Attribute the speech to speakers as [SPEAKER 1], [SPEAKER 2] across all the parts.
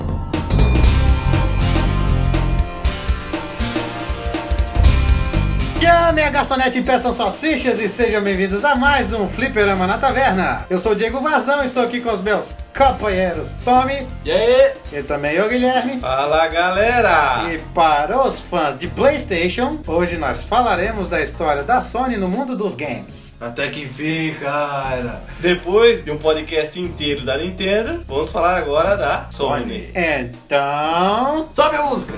[SPEAKER 1] Bye. Chame a garçonete e peçam suas fichas e sejam bem-vindos a mais um Fliperama na Taverna. Eu sou o Diego Vazão, estou aqui com os meus companheiros Tommy
[SPEAKER 2] E aí?
[SPEAKER 1] e também eu, Guilherme.
[SPEAKER 2] Fala galera!
[SPEAKER 1] E para os fãs de PlayStation, hoje nós falaremos da história da Sony no mundo dos games.
[SPEAKER 2] Até que enfim, cara! Depois de um podcast inteiro da Nintendo, vamos falar agora da Sony.
[SPEAKER 1] Então,
[SPEAKER 2] Sobe a música!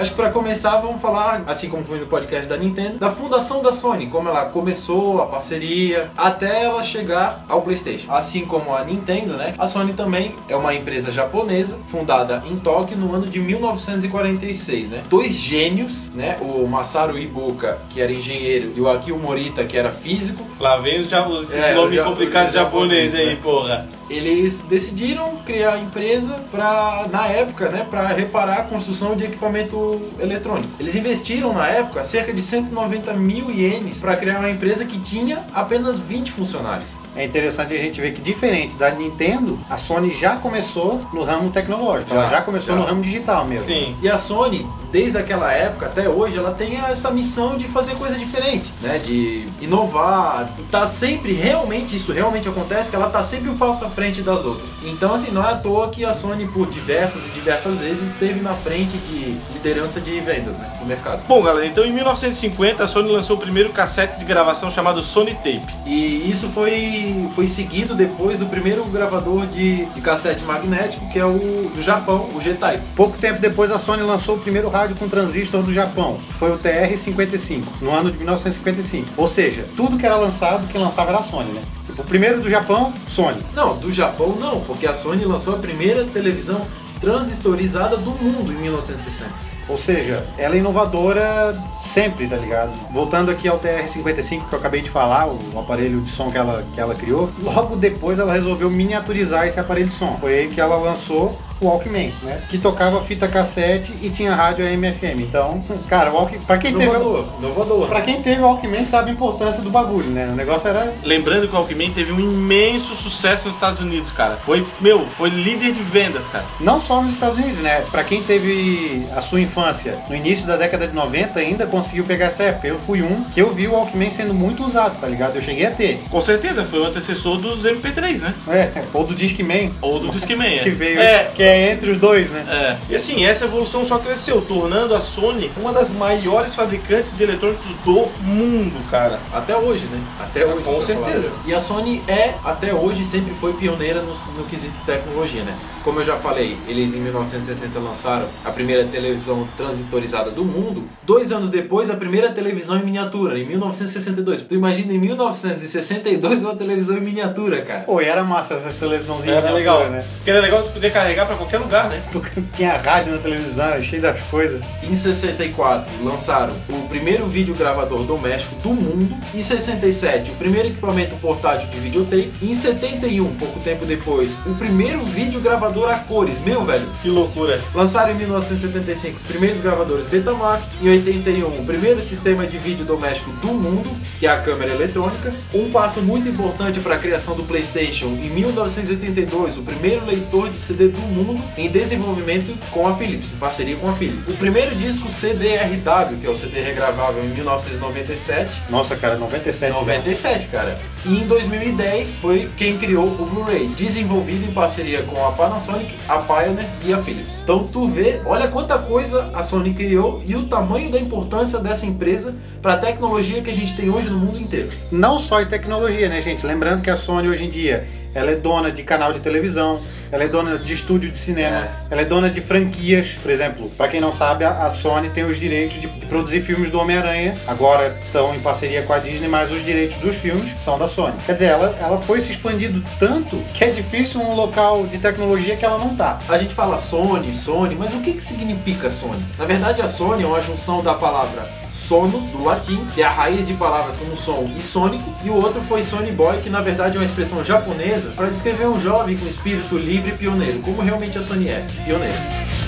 [SPEAKER 2] Acho que pra começar vamos falar, assim como foi no podcast da Nintendo, da fundação da Sony, como ela começou a parceria até ela chegar ao PlayStation. Assim como a Nintendo, né? A Sony também é uma empresa japonesa fundada em Tóquio no ano de 1946, né? Dois gênios, né? O Masaru Ibuka, que era engenheiro, e o Akio Morita, que era físico,
[SPEAKER 3] Lá vem os, ja- os
[SPEAKER 2] É,
[SPEAKER 3] nomes complicados
[SPEAKER 2] os
[SPEAKER 3] japoneses
[SPEAKER 2] japoneses,
[SPEAKER 3] aí,
[SPEAKER 2] né?
[SPEAKER 3] porra.
[SPEAKER 2] Eles decidiram criar a empresa para na época, né, para reparar a construção de equipamento eletrônico. Eles investiram na época cerca de 190 mil ienes para criar uma empresa que tinha apenas 20 funcionários.
[SPEAKER 1] É interessante a gente ver que diferente da Nintendo, a Sony já começou no ramo tecnológico, ela
[SPEAKER 2] Já,
[SPEAKER 1] já começou
[SPEAKER 2] já.
[SPEAKER 1] no ramo digital mesmo.
[SPEAKER 3] Sim.
[SPEAKER 2] E a Sony, desde aquela época até hoje, ela tem essa missão de fazer coisa diferente, né? De inovar, tá sempre, realmente, isso realmente acontece, que ela tá sempre um passo à frente das outras. Então, assim, não é à toa que a Sony, por diversas e diversas vezes, esteve na frente de liderança de vendas, né? No mercado.
[SPEAKER 3] Bom, galera, então em 1950 a Sony lançou o primeiro cassete de gravação chamado Sony Tape.
[SPEAKER 2] E isso foi, foi seguido depois do primeiro gravador de, de cassete magnético, que é o do Japão, o G-Type.
[SPEAKER 1] Pouco tempo depois, a Sony lançou o primeiro rádio com transistor do Japão, foi o TR-55, no ano de 1955. Ou seja, tudo que era lançado, quem lançava era a Sony, né? Tipo, o primeiro do Japão, Sony.
[SPEAKER 2] Não, do Japão não, porque a Sony lançou a primeira televisão transistorizada do mundo em 1960.
[SPEAKER 1] Ou seja, ela é inovadora sempre, tá ligado? Voltando aqui ao TR-55 que eu acabei de falar, o aparelho de som que ela, que ela criou, logo depois ela resolveu miniaturizar esse aparelho de som. Foi aí que ela lançou Walkman, né? Que tocava fita cassete e tinha rádio AM FM. Então, cara, o Walkman, pra quem teve
[SPEAKER 2] Inovador, inovador.
[SPEAKER 1] Pra quem teve Walkman sabe a importância do bagulho, né? O negócio era
[SPEAKER 3] Lembrando que o Walkman teve um imenso sucesso nos Estados Unidos, cara. Foi, meu, foi líder de vendas, cara.
[SPEAKER 1] não só nos Estados Unidos, né? Pra quem teve a sua infância no início da década de 90, ainda conseguiu pegar essa época. Eu fui um que eu vi o Walkman sendo muito usado, tá ligado? Eu cheguei a ter.
[SPEAKER 3] Com certeza, foi o antecessor dos MP3, né?
[SPEAKER 1] É, ou do Discman,
[SPEAKER 3] Ou do Discman, é.
[SPEAKER 1] que veio,
[SPEAKER 3] É,
[SPEAKER 1] que é entre os dois, né?
[SPEAKER 3] É. E assim, essa evolução só cresceu, tornando a Sony uma das maiores fabricantes de eletrônicos do mundo, cara.
[SPEAKER 2] Até hoje, né? Até hoje.
[SPEAKER 3] Com certeza.
[SPEAKER 2] falar. E a Sony é, até hoje, sempre foi pioneira no, no quesito tecnologia, né? Como eu já falei, eles em 1960 lançaram a primeira televisão transistorizada do mundo. Dois anos depois, a primeira televisão em miniatura, em 1962. Tu imagina em 1962 uma televisão em miniatura, cara.
[SPEAKER 1] Pô, e era massa essa televisãozinha.
[SPEAKER 3] Era legal,
[SPEAKER 1] né?
[SPEAKER 3] Porque era legal de poder carregar pra qualquer lugar, né?
[SPEAKER 1] Tinha rádio na televisão, era cheio das coisas.
[SPEAKER 2] Em 64 lançaram o primeiro videogravador doméstico do mundo. Em 67 o primeiro equipamento portátil de videotape. Em 71, pouco tempo depois, o primeiro videogravador a cores. Meu velho,
[SPEAKER 3] Que loucura.
[SPEAKER 2] Lançaram em 1975 os primeiros gravadores Betamax, em 81 o primeiro sistema de vídeo doméstico do mundo, que é a câmera eletrônica. Um passo muito importante para a criação do PlayStation, em 1982 o primeiro leitor de CD do mundo em desenvolvimento com a Philips, em parceria com a Philips. O primeiro disco CD-RW, que é o CD regravável em 1997,
[SPEAKER 1] Nossa, cara, 97.
[SPEAKER 2] 97, cara. E em 2010 foi quem criou o Blu-ray, desenvolvido em parceria com a Panasonic, a Pioneer e a Philips. Então tu vê, olha quanta coisa a Sony criou e o tamanho da importância dessa empresa para a tecnologia que a gente tem hoje no mundo inteiro.
[SPEAKER 1] Não só em tecnologia, né, gente? Lembrando que a Sony hoje em dia ela é dona de canal de televisão, ela é dona de estúdio de cinema,
[SPEAKER 2] É.
[SPEAKER 1] ela é dona de franquias. Por exemplo, para quem não sabe, a a Sony tem os direitos de produzir filmes do Homem-Aranha. Agora estão em parceria com a Disney, mas os direitos dos filmes são da Sony. Quer dizer, ela, ela foi se expandindo tanto que é difícil um local de tecnologia que ela não tá.
[SPEAKER 2] A gente fala Sony, Sony, mas o que, que significa Sony? Na verdade, a Sony é uma junção da palavra sonos, do latim, que é a raiz de palavras como som e sônico, e o outro foi Sony Boy, que na verdade é uma expressão japonesa para descrever um jovem com espírito livre e pioneiro, como realmente a Sony é, pioneiro.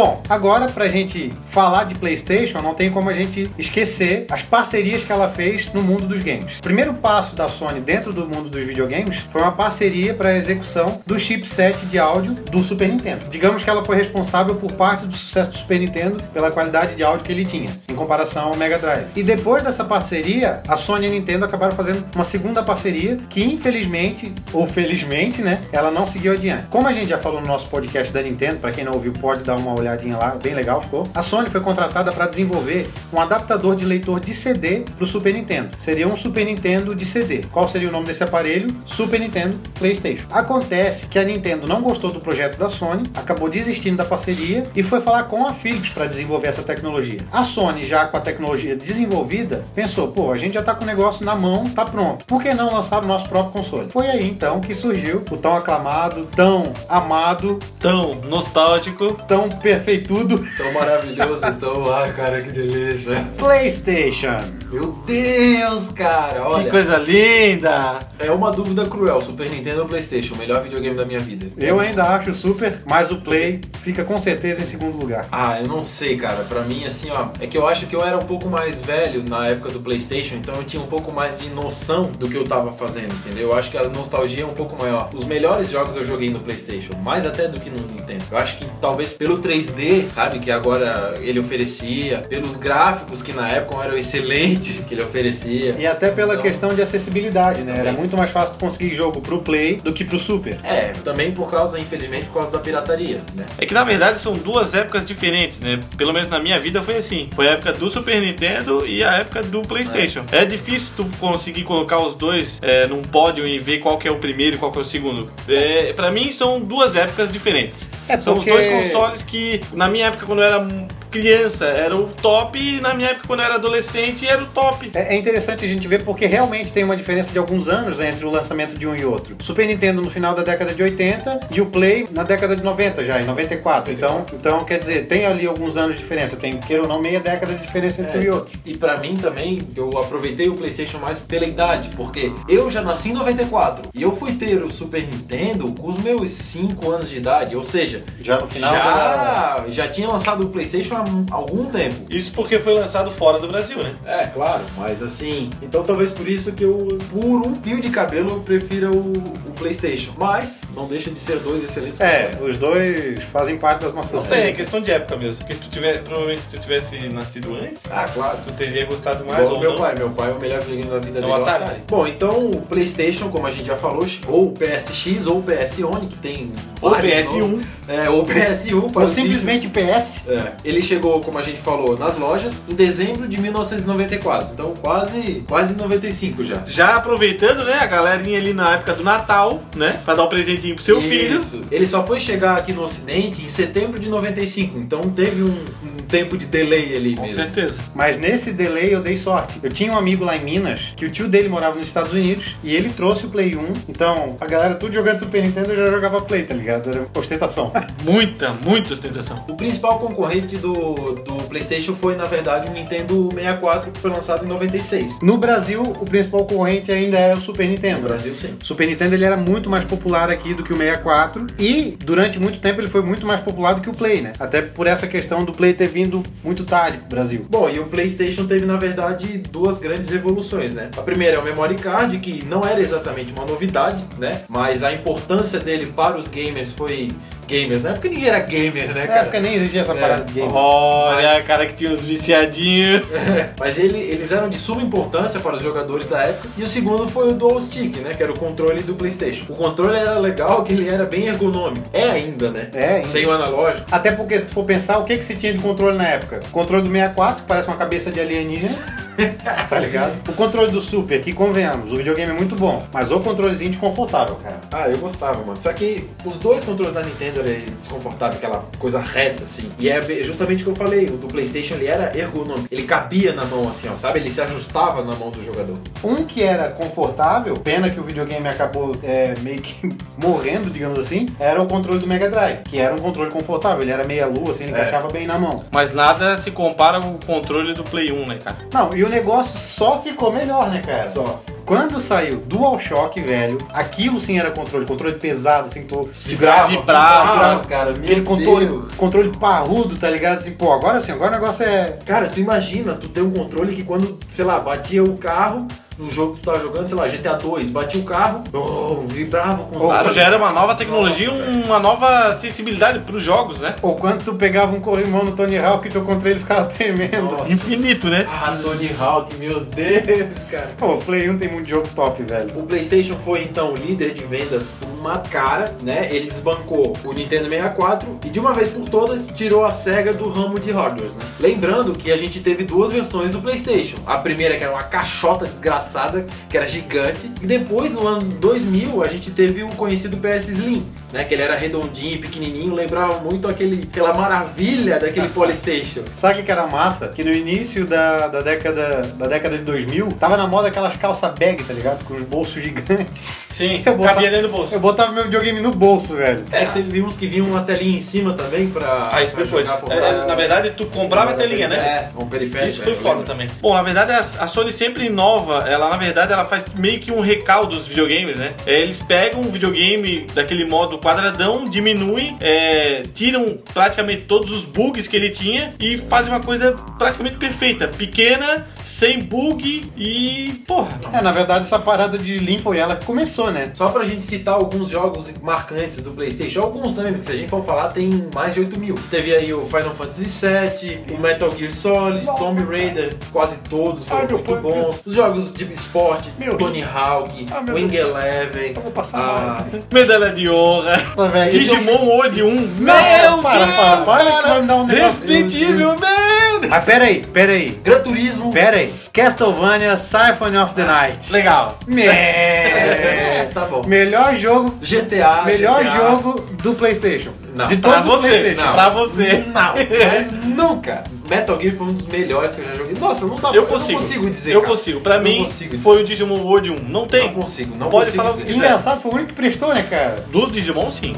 [SPEAKER 1] Bom, agora pra gente falar de PlayStation, não tem como a gente esquecer as parcerias que ela fez no mundo dos games. O primeiro passo da Sony dentro do mundo dos videogames foi uma parceria para a execução do chipset de áudio do Super Nintendo. Digamos que ela foi responsável por parte do sucesso do Super Nintendo pela qualidade de áudio que ele tinha, em comparação ao Mega Drive. E depois dessa parceria, a Sony e a Nintendo acabaram fazendo uma segunda parceria que infelizmente, ou felizmente, né, ela não seguiu adiante. Como a gente já falou no nosso podcast da Nintendo, para quem não ouviu, pode dar uma olhadinha lá, bem legal ficou. A Sony foi contratada para desenvolver um adaptador de leitor de CD para o Super Nintendo. Seria um Super Nintendo de CD. Qual seria o nome desse aparelho? Super Nintendo PlayStation. Acontece que a Nintendo não gostou do projeto da Sony, acabou desistindo da parceria e foi falar com a Philips para desenvolver essa tecnologia. A Sony, já com a tecnologia desenvolvida, pensou: pô, a gente já tá com o negócio na mão, tá pronto. Por que não lançar o nosso próprio console? Foi aí então que surgiu o tão aclamado, tão amado,
[SPEAKER 3] Tão nostálgico.
[SPEAKER 1] tão perfeitudo
[SPEAKER 2] Tão maravilhoso, tão. Ai, cara, que delícia.
[SPEAKER 1] PlayStation.
[SPEAKER 2] Meu Deus, cara, olha.
[SPEAKER 3] Que coisa linda!
[SPEAKER 2] É uma dúvida cruel, Super Nintendo ou Playstation, o melhor videogame da minha vida.
[SPEAKER 1] Eu ainda acho o Super, mas o Play fica com certeza em segundo lugar.
[SPEAKER 2] Ah, eu não sei, cara. Pra mim, assim, ó, é que eu acho que eu era um pouco mais velho na época do PlayStation, então eu tinha um pouco mais de noção do que eu tava fazendo, entendeu? Eu acho que a nostalgia é um pouco maior. Os melhores jogos eu joguei no PlayStation, mais até do que no Nintendo. Eu acho que talvez pelo 3D, sabe, que agora ele oferecia, pelos gráficos que na época eram excelentes que ele oferecia.
[SPEAKER 1] E até pela
[SPEAKER 2] Então,
[SPEAKER 1] questão de acessibilidade, né? Era
[SPEAKER 2] Também.
[SPEAKER 1] muito mais fácil tu conseguir jogo pro Play do que pro Super.
[SPEAKER 2] É, também por causa, infelizmente, por causa da pirataria, né?
[SPEAKER 3] É que na verdade são duas épocas diferentes, né? Pelo menos na minha vida foi assim. Foi a época do Super Nintendo e a época do PlayStation. É, difícil tu conseguir colocar os dois é, num pódio e ver qual que é o primeiro e qual que é o segundo. É, para mim são duas épocas diferentes.
[SPEAKER 1] É,
[SPEAKER 3] São
[SPEAKER 1] porque-
[SPEAKER 3] os dois consoles que na minha época quando eu era criança era o top e na minha época quando eu era adolescente era o top.
[SPEAKER 1] É é interessante a gente ver porque realmente tem uma diferença de alguns anos entre o lançamento de um e outro. Super Nintendo no final da década de 80 e o Play na década de 90 já, em 94. Então, então quer dizer, tem ali alguns anos de diferença. Tem, queira ou não, meia década de diferença entre um e outro.
[SPEAKER 2] E pra mim também, eu aproveitei o PlayStation mais pela idade, porque eu já nasci em 94 e eu fui ter o Super Nintendo com os meus 5 anos de idade, ou seja,
[SPEAKER 1] Já no final da...
[SPEAKER 2] já, já tinha lançado o PlayStation há um- algum tempo.
[SPEAKER 3] Isso porque foi lançado fora do Brasil, né?
[SPEAKER 2] É, claro, mas assim. Então talvez por isso que eu, por um fio de cabelo, eu prefira o, o PlayStation. Mas não deixa de ser dois excelentes
[SPEAKER 1] É,
[SPEAKER 2] consoles.
[SPEAKER 1] os dois fazem parte das nossas
[SPEAKER 3] Não tem, é questão de época mesmo. Porque se tu tiver, provavelmente se tu tivesse nascido antes,
[SPEAKER 2] Ah, claro.
[SPEAKER 3] tu teria gostado mais
[SPEAKER 2] Igual
[SPEAKER 3] ou
[SPEAKER 2] meu
[SPEAKER 3] não.
[SPEAKER 2] pai, meu pai é o melhor videogame da vida
[SPEAKER 3] É
[SPEAKER 2] dele. é o
[SPEAKER 3] Atari.
[SPEAKER 2] Atari. Bom, então o PlayStation, como a gente já falou, ou o PSX ou o PS One, que tem.
[SPEAKER 3] Ou
[SPEAKER 2] vários
[SPEAKER 3] PS1.
[SPEAKER 2] nomes. É, ou PS1. para
[SPEAKER 1] Ou simplesmente PS.
[SPEAKER 2] É, ele chegou, como a gente falou, nas lojas em dezembro de 1994. Então quase, quase 95 já.
[SPEAKER 3] Já aproveitando, né, a galerinha ali na época do Natal, né, pra dar um presentinho pro seu filho.
[SPEAKER 2] Isso. Ele só foi chegar aqui no Ocidente em setembro de 95. Então teve um, um tempo de delay ali
[SPEAKER 3] Com
[SPEAKER 2] mesmo.
[SPEAKER 3] certeza.
[SPEAKER 1] Mas nesse delay eu dei sorte. Eu tinha um amigo lá em Minas que o tio dele morava nos Estados Unidos e ele trouxe o Play 1. Então a galera tudo jogando Super Nintendo eu já jogava Play, tá ligado? Era ostentação.
[SPEAKER 3] Muita, muita ostentação.
[SPEAKER 2] O principal concorrente do, do PlayStation foi, na verdade, o Nintendo 64, que foi lançado em 96.
[SPEAKER 1] No Brasil, o principal concorrente ainda era o Super
[SPEAKER 2] No
[SPEAKER 1] Nintendo.
[SPEAKER 2] Brasil, sim.
[SPEAKER 1] O Super Nintendo ele era muito mais popular aqui do que o 64 e durante muito tempo ele foi muito mais popular do que o Play, né? Até por essa questão do Play ter vindo muito tarde pro Brasil.
[SPEAKER 2] Bom, e o PlayStation teve, na verdade, duas grandes evoluções, né? A primeira é o Memory Card, que não era exatamente uma novidade, né? Mas a importância dele para os gamers foi... Gamers, né? Porque ninguém era gamer, né,
[SPEAKER 1] Na
[SPEAKER 2] cara?
[SPEAKER 1] época nem existia essa
[SPEAKER 2] É.
[SPEAKER 1] parada de game.
[SPEAKER 3] Olha, cara que tinha uns viciadinhos.
[SPEAKER 2] Mas ele- eles eram de suma importância para os jogadores da época. E o segundo foi o Dual Stick, né? Que era o controle do PlayStation. O controle era legal, que ele era bem ergonômico. É ainda, né?
[SPEAKER 1] É, ainda.
[SPEAKER 2] Sem o analógico.
[SPEAKER 1] Até porque se tu for pensar, o que que se tinha de controle na época? O controle do 64, que parece uma cabeça de alienígena. tá ligado? O controle do Super, que convenhamos, o videogame é muito bom, mas o controlezinho desconfortável, cara.
[SPEAKER 2] Ah, eu gostava, mano. Só que os dois controles da Nintendo eram desconfortáveis, aquela coisa reta, assim. E é justamente o que eu falei, o do Playstation ele era ergonômico. Ele cabia na mão, assim, ó, sabe? Ele se ajustava na mão do jogador.
[SPEAKER 1] Um que era confortável, pena que o videogame acabou é, meio que morrendo, digamos assim, era o controle do Mega Drive, que era um controle confortável, ele era meia lua, assim, ele
[SPEAKER 2] É.
[SPEAKER 1] encaixava bem na mão.
[SPEAKER 3] Mas nada se compara ao controle do Play 1, né, cara?
[SPEAKER 1] Não, e o negócio só ficou melhor, né, cara?
[SPEAKER 2] Só.
[SPEAKER 1] Quando saiu DualShock, velho, aquilo sim era controle, controle pesado, assim, tu
[SPEAKER 3] Vibrava,
[SPEAKER 1] vibrava,
[SPEAKER 2] cara.
[SPEAKER 1] aquele
[SPEAKER 2] Meu
[SPEAKER 1] controle,
[SPEAKER 2] Deus.
[SPEAKER 1] controle parrudo, tá ligado? Assim, pô, agora sim, agora o negócio é.
[SPEAKER 2] Cara, tu imagina, tu ter um controle que quando, sei lá, batia o carro no jogo que tu tava jogando, sei lá, GTA 2, batia o carro, oh, vibrava o controle.
[SPEAKER 3] Claro, já era uma nova tecnologia, uma nova sensibilidade pros jogos, né?
[SPEAKER 1] Ou quando tu pegava um corrimão no Tony Hawk e teu controle ficava tremendo.
[SPEAKER 2] Nossa.
[SPEAKER 3] Infinito, né?
[SPEAKER 2] Ah, Tony Hawk, meu Deus, cara.
[SPEAKER 1] Pô, o Play 1 tem muito jogo top, velho.
[SPEAKER 2] O PlayStation foi então líder de vendas por uma cara, né? Ele desbancou o Nintendo 64 e de uma vez por todas tirou a Sega do ramo de hardwares, né? Lembrando que a gente teve duas versões do PlayStation. A primeira que era uma caixota desgraçada, que era gigante, e depois no ano 2000 a gente teve o conhecido PS Slim, né? Que ele era redondinho, e pequenininho, lembrava muito aquele, aquela maravilha daquele PlayStation.
[SPEAKER 1] Sabe o que era massa? Que no início da, da, década, da década de 2000, tava na moda aquelas calças bag, tá ligado? Com os bolsos gigantes.
[SPEAKER 3] Sim,
[SPEAKER 1] Eu botava-
[SPEAKER 3] cabia dentro do bolso.
[SPEAKER 1] Eu botava meu videogame no bolso, velho.
[SPEAKER 2] É, teve uns que vinham uma telinha em cima também pra,
[SPEAKER 3] Ah, isso
[SPEAKER 2] pra
[SPEAKER 3] depois.
[SPEAKER 2] por
[SPEAKER 3] É, na verdade, tu comprava a telinha, né?
[SPEAKER 2] É, um periférico.
[SPEAKER 3] Isso foi
[SPEAKER 2] é,
[SPEAKER 3] foda também. Bom, na verdade, a a Sony sempre inova. Ela, na verdade, ela faz meio que um recaldo dos videogames, né? É, Eles pegam um videogame daquele modo quadradão, diminuem, é, tiram praticamente todos os bugs que ele tinha e fazem uma coisa praticamente perfeita. Pequena, sem bug e. Porra.
[SPEAKER 1] É, na verdade, essa parada de Slim foi ela que começou, né?
[SPEAKER 2] Só pra gente citar alguns jogos marcantes do PlayStation, alguns também, porque se a gente for falar, tem mais de 8 mil. Teve aí o Final Fantasy VII, o Metal Gear Solid, Tomb Raider, quase todos foram
[SPEAKER 1] Ai, meu
[SPEAKER 2] muito bons. Os jogos de esporte,
[SPEAKER 1] Meu
[SPEAKER 2] Tony Hawk,
[SPEAKER 1] Ah,
[SPEAKER 2] Wing
[SPEAKER 1] Deus.
[SPEAKER 2] Eleven,
[SPEAKER 1] passar
[SPEAKER 2] ah.
[SPEAKER 3] Medalha de honra.
[SPEAKER 1] Nossa, velho.
[SPEAKER 3] Digimon World 1. Meu
[SPEAKER 1] Não, para, para, para, vai me dar um negócio.
[SPEAKER 3] Meu Deus.
[SPEAKER 1] Mas pera aí, pera aí.
[SPEAKER 2] Gran Turismo.
[SPEAKER 1] Pera Castlevania Symphony of the Night.
[SPEAKER 3] Legal.
[SPEAKER 2] É,
[SPEAKER 1] Me...
[SPEAKER 2] tá bom.
[SPEAKER 1] Melhor jogo,
[SPEAKER 2] GTA.
[SPEAKER 1] melhor
[SPEAKER 2] GTA.
[SPEAKER 1] jogo do PlayStation.
[SPEAKER 2] Não,
[SPEAKER 1] de
[SPEAKER 3] Pra
[SPEAKER 1] todos os
[SPEAKER 3] você.
[SPEAKER 2] Não.
[SPEAKER 3] pra você.
[SPEAKER 2] Não, mas nunca. Metal Gear foi um dos melhores que eu já joguei. Nossa, não dá
[SPEAKER 3] Eu
[SPEAKER 2] não
[SPEAKER 3] consigo.
[SPEAKER 2] consigo dizer.
[SPEAKER 3] Eu
[SPEAKER 2] cara.
[SPEAKER 3] consigo. Pra
[SPEAKER 2] Eu
[SPEAKER 3] mim,
[SPEAKER 2] não consigo
[SPEAKER 3] foi o Digimon World 1. Não tem.
[SPEAKER 2] Não consigo, não
[SPEAKER 3] Pode
[SPEAKER 2] consigo
[SPEAKER 3] falar
[SPEAKER 2] dizer.
[SPEAKER 1] Engraçado, foi o único que prestou, né, cara?
[SPEAKER 3] Dos Digimon, sim.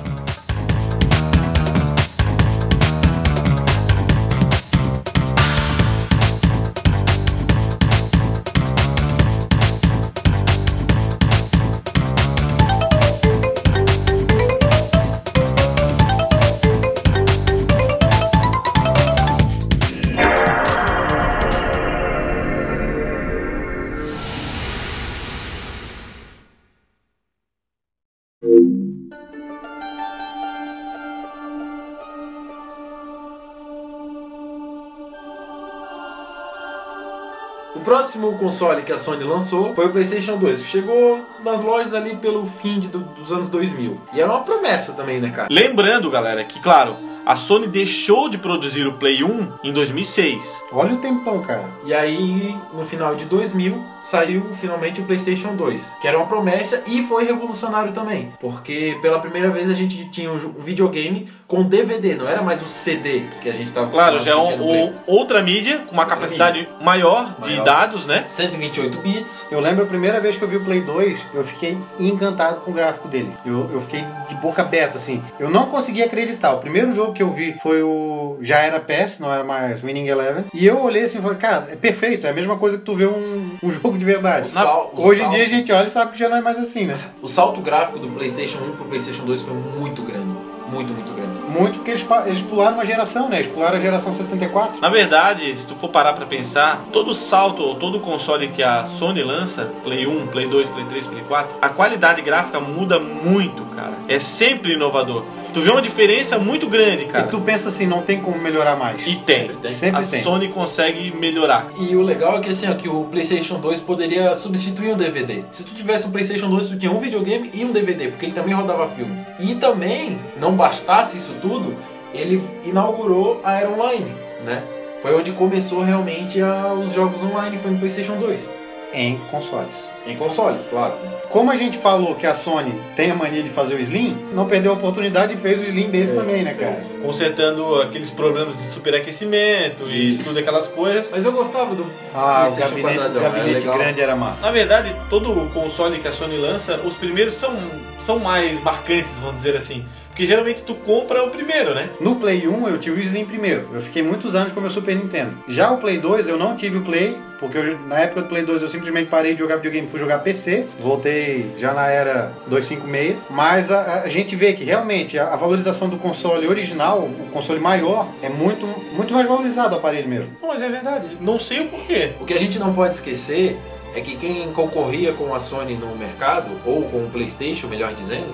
[SPEAKER 2] Próximo console que a Sony lançou foi o PlayStation 2, que chegou nas lojas ali pelo fim de- do- dos anos 2000. E era uma promessa também, né, cara?
[SPEAKER 3] Lembrando, galera, que claro, a Sony deixou de produzir o Play 1 em 2006.
[SPEAKER 1] Olha o tempão, cara.
[SPEAKER 2] E aí, no final de 2000, saiu finalmente o PlayStation 2, que era uma promessa e foi revolucionário também, porque pela primeira vez a gente tinha um videogame com DVD, não era mais o CD que a gente tava
[SPEAKER 3] Claro, já é um- outra mídia com uma
[SPEAKER 2] Outra
[SPEAKER 3] capacidade maior de
[SPEAKER 2] Maior.
[SPEAKER 3] dados, né?
[SPEAKER 2] 128 bits.
[SPEAKER 1] Eu lembro a primeira vez que eu vi o Play 2, eu fiquei encantado com o gráfico dele. Eu, eu fiquei de boca aberta, assim. Eu não conseguia acreditar. O primeiro jogo que eu vi foi o. Já era PES, não era mais Winning Eleven. E eu olhei assim e falei, cara, é perfeito. É a mesma coisa que tu vê um, um jogo de verdade.
[SPEAKER 2] Sal- o
[SPEAKER 1] Hoje em
[SPEAKER 2] salto-
[SPEAKER 1] dia a gente olha e sabe que já não é mais assim, né?
[SPEAKER 2] O salto gráfico do PlayStation 1 pro PlayStation 2 foi muito grande. Muito, muito grande.
[SPEAKER 1] Muito porque eles, eles pularam uma geração, né? Eles pularam a geração 64.
[SPEAKER 3] Na verdade, se tu for parar pra pensar, todo salto ou todo console que a Sony lança, Play 1, Play 2, Play 3, Play 4, a qualidade gráfica muda muito, cara. É sempre inovador. Tu vê uma diferença muito grande, cara.
[SPEAKER 1] E tu pensa assim, não tem como melhorar mais.
[SPEAKER 3] E tem.
[SPEAKER 2] Sempre tem.
[SPEAKER 1] Sempre
[SPEAKER 3] a
[SPEAKER 1] tem.
[SPEAKER 3] Sony consegue melhorar.
[SPEAKER 2] E o legal é que assim, ó, que o PlayStation 2 poderia substituir um DVD. Se tu tivesse um PlayStation 2, tu tinha um videogame e um DVD, porque ele também rodava filmes. E também, não bastasse isso tudo, ele inaugurou a Era Online, né? Foi onde começou realmente a- os jogos online, foi no PlayStation 2.
[SPEAKER 1] Em consoles.
[SPEAKER 2] Em consoles, claro.
[SPEAKER 1] Como a gente falou que a Sony tem a mania de fazer o Slim, não perdeu a oportunidade e fez o Slim desse também, né, cara?
[SPEAKER 3] Consertando aqueles problemas de superaquecimento e
[SPEAKER 2] Isso.
[SPEAKER 3] tudo aquelas coisas.
[SPEAKER 2] Mas eu gostava do
[SPEAKER 1] Ah, o gabinete, o
[SPEAKER 2] quadradão, era
[SPEAKER 1] gabinete grande era massa.
[SPEAKER 3] Na verdade, todo console que a Sony lança, os primeiros são, são mais marcantes, vamos dizer assim. Porque geralmente tu compra o primeiro, né?
[SPEAKER 1] No Play 1 eu tive o Slim primeiro. Eu fiquei muitos anos com o meu Super Nintendo. Já o Play 2 eu não tive o Play, porque eu- na época do Play 2 eu simplesmente parei de jogar videogame, fui jogar PC. Voltei já na era 256. Mas a, a gente vê que realmente a, a valorização do console original, o console maior, é muito, muito mais valorizado o aparelho mesmo.
[SPEAKER 3] Mas é verdade. Não sei o porquê.
[SPEAKER 2] O que a gente não pode esquecer é que quem concorria com a Sony no mercado, ou com o PlayStation, melhor dizendo,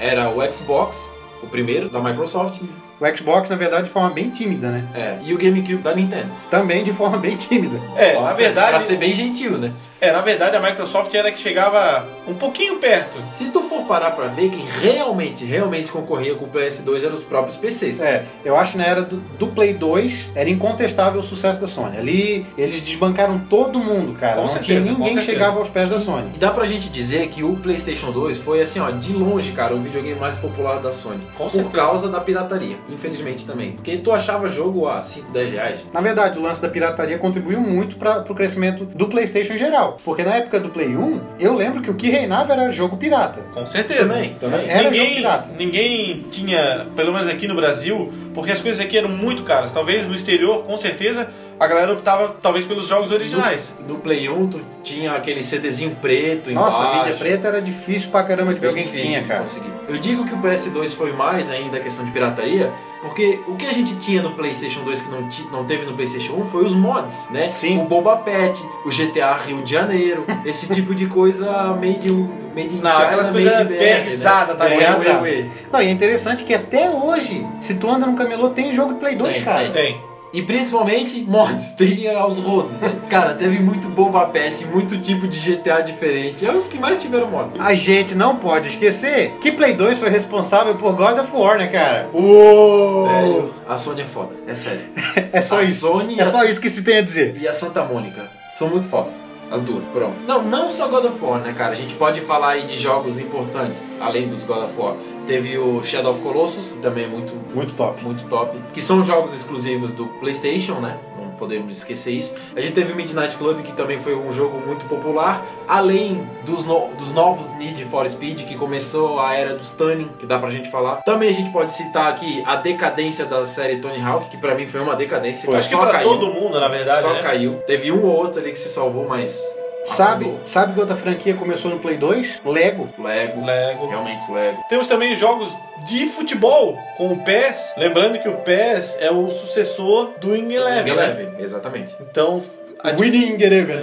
[SPEAKER 2] era o Xbox, o primeiro, da Microsoft,
[SPEAKER 1] O Xbox, na verdade, de forma bem tímida, né?
[SPEAKER 2] é, e o GameCube da Nintendo.
[SPEAKER 1] Também de forma bem tímida.
[SPEAKER 3] É, na
[SPEAKER 2] Pra
[SPEAKER 3] verdade,
[SPEAKER 2] ser bem gentil, né?
[SPEAKER 3] É, na verdade a Microsoft era que chegava um pouquinho perto.
[SPEAKER 2] Se tu for parar pra ver, quem realmente, realmente concorria com o PS2 eram os próprios PCs.
[SPEAKER 1] É, eu acho que na era do, do Play 2 era incontestável o sucesso da Sony. Ali eles desbancaram todo mundo, cara.
[SPEAKER 3] Com
[SPEAKER 1] Não
[SPEAKER 3] certeza,
[SPEAKER 1] tinha ninguém que chegava aos pés da Sony.
[SPEAKER 2] E dá pra gente dizer que o PlayStation 2 foi, assim, ó, de longe, cara, o videogame mais popular da Sony.
[SPEAKER 3] Com
[SPEAKER 2] por
[SPEAKER 3] certeza.
[SPEAKER 2] causa da pirataria, infelizmente também. Porque tu achava jogo a 5, 10 reais.
[SPEAKER 1] Na verdade, o lance da pirataria contribuiu muito para o crescimento do PlayStation em geral. Porque na época do Play 1, eu lembro que o que reinava era jogo pirata.
[SPEAKER 3] Com certeza.
[SPEAKER 2] Também, também.
[SPEAKER 1] Era jogo
[SPEAKER 3] ninguém,
[SPEAKER 1] pirata.
[SPEAKER 3] ninguém tinha, pelo menos aqui no Brasil, porque as coisas aqui eram muito caras. Talvez no exterior, com certeza, a galera optava talvez pelos jogos originais.
[SPEAKER 2] No, no Play 1, tu tinha aquele CDzinho preto
[SPEAKER 1] Nossa, a
[SPEAKER 2] embaixo.
[SPEAKER 1] mídia preta era difícil pra caramba de ver alguém que tinha,
[SPEAKER 2] de
[SPEAKER 1] cara.
[SPEAKER 2] conseguir. Eu digo que o PS2 foi mais ainda a questão de pirataria, porque o que a gente tinha no PlayStation 2 que não, não teve no PlayStation 1 foi os mods, né?
[SPEAKER 1] Sim.
[SPEAKER 2] O Boba Pet, o GTA Rio de Janeiro, esse tipo de coisa made in, made in
[SPEAKER 3] Não,
[SPEAKER 2] China,
[SPEAKER 3] aquelas coisas pesada, tá
[SPEAKER 2] né?
[SPEAKER 3] ligado?
[SPEAKER 2] Ué.
[SPEAKER 1] Não, e é interessante que até hoje, se tu anda no camelô, tem jogo de Play 2,
[SPEAKER 2] Tem,
[SPEAKER 1] cara.
[SPEAKER 3] Tem.
[SPEAKER 2] E principalmente mods, tem aos rodos. Né? Cara, teve muito Boba Pet, muito tipo de GTA diferente. É os que mais tiveram mods.
[SPEAKER 1] A gente não pode esquecer que Play 2 foi responsável por God of War, né, cara?
[SPEAKER 2] Velho, a Sony é foda, é sério.
[SPEAKER 1] É só
[SPEAKER 2] A
[SPEAKER 1] isso.
[SPEAKER 2] Sony
[SPEAKER 1] é
[SPEAKER 2] a-
[SPEAKER 1] só isso que se tem a dizer.
[SPEAKER 2] e a Santa Mônica são muito foda. As duas, pronto. Não, não só God of War, né, cara? A gente pode falar aí de jogos importantes, além dos God of War. Teve o Shadow of Colossus, que também é muito,
[SPEAKER 1] Muito top.
[SPEAKER 2] muito top. Que são jogos exclusivos do PlayStation, né? Podemos esquecer isso. A gente teve o Midnight Club, que também foi um jogo muito popular. Além dos, no- dos novos Need for Speed, que começou a era dos Tuning, que dá pra gente falar. Também a gente pode citar aqui a decadência da série Tony Hawk, que pra mim foi uma decadência.
[SPEAKER 1] Foi.
[SPEAKER 2] que
[SPEAKER 3] que
[SPEAKER 2] só
[SPEAKER 3] pra
[SPEAKER 2] caiu.
[SPEAKER 3] todo mundo, na verdade,
[SPEAKER 2] Só
[SPEAKER 3] né?
[SPEAKER 2] caiu. Teve um ou outro ali que se salvou, mas.
[SPEAKER 1] Sabe, sabe que outra franquia começou no Play 2? Lego.
[SPEAKER 2] Lego.
[SPEAKER 3] Lego.
[SPEAKER 2] Realmente Lego.
[SPEAKER 3] Temos também jogos de futebol com o PES. Lembrando que o PES é o sucessor do Wing Eleven. né?
[SPEAKER 2] Eleven, exatamente.
[SPEAKER 3] Então, a,
[SPEAKER 1] Winning Eleven.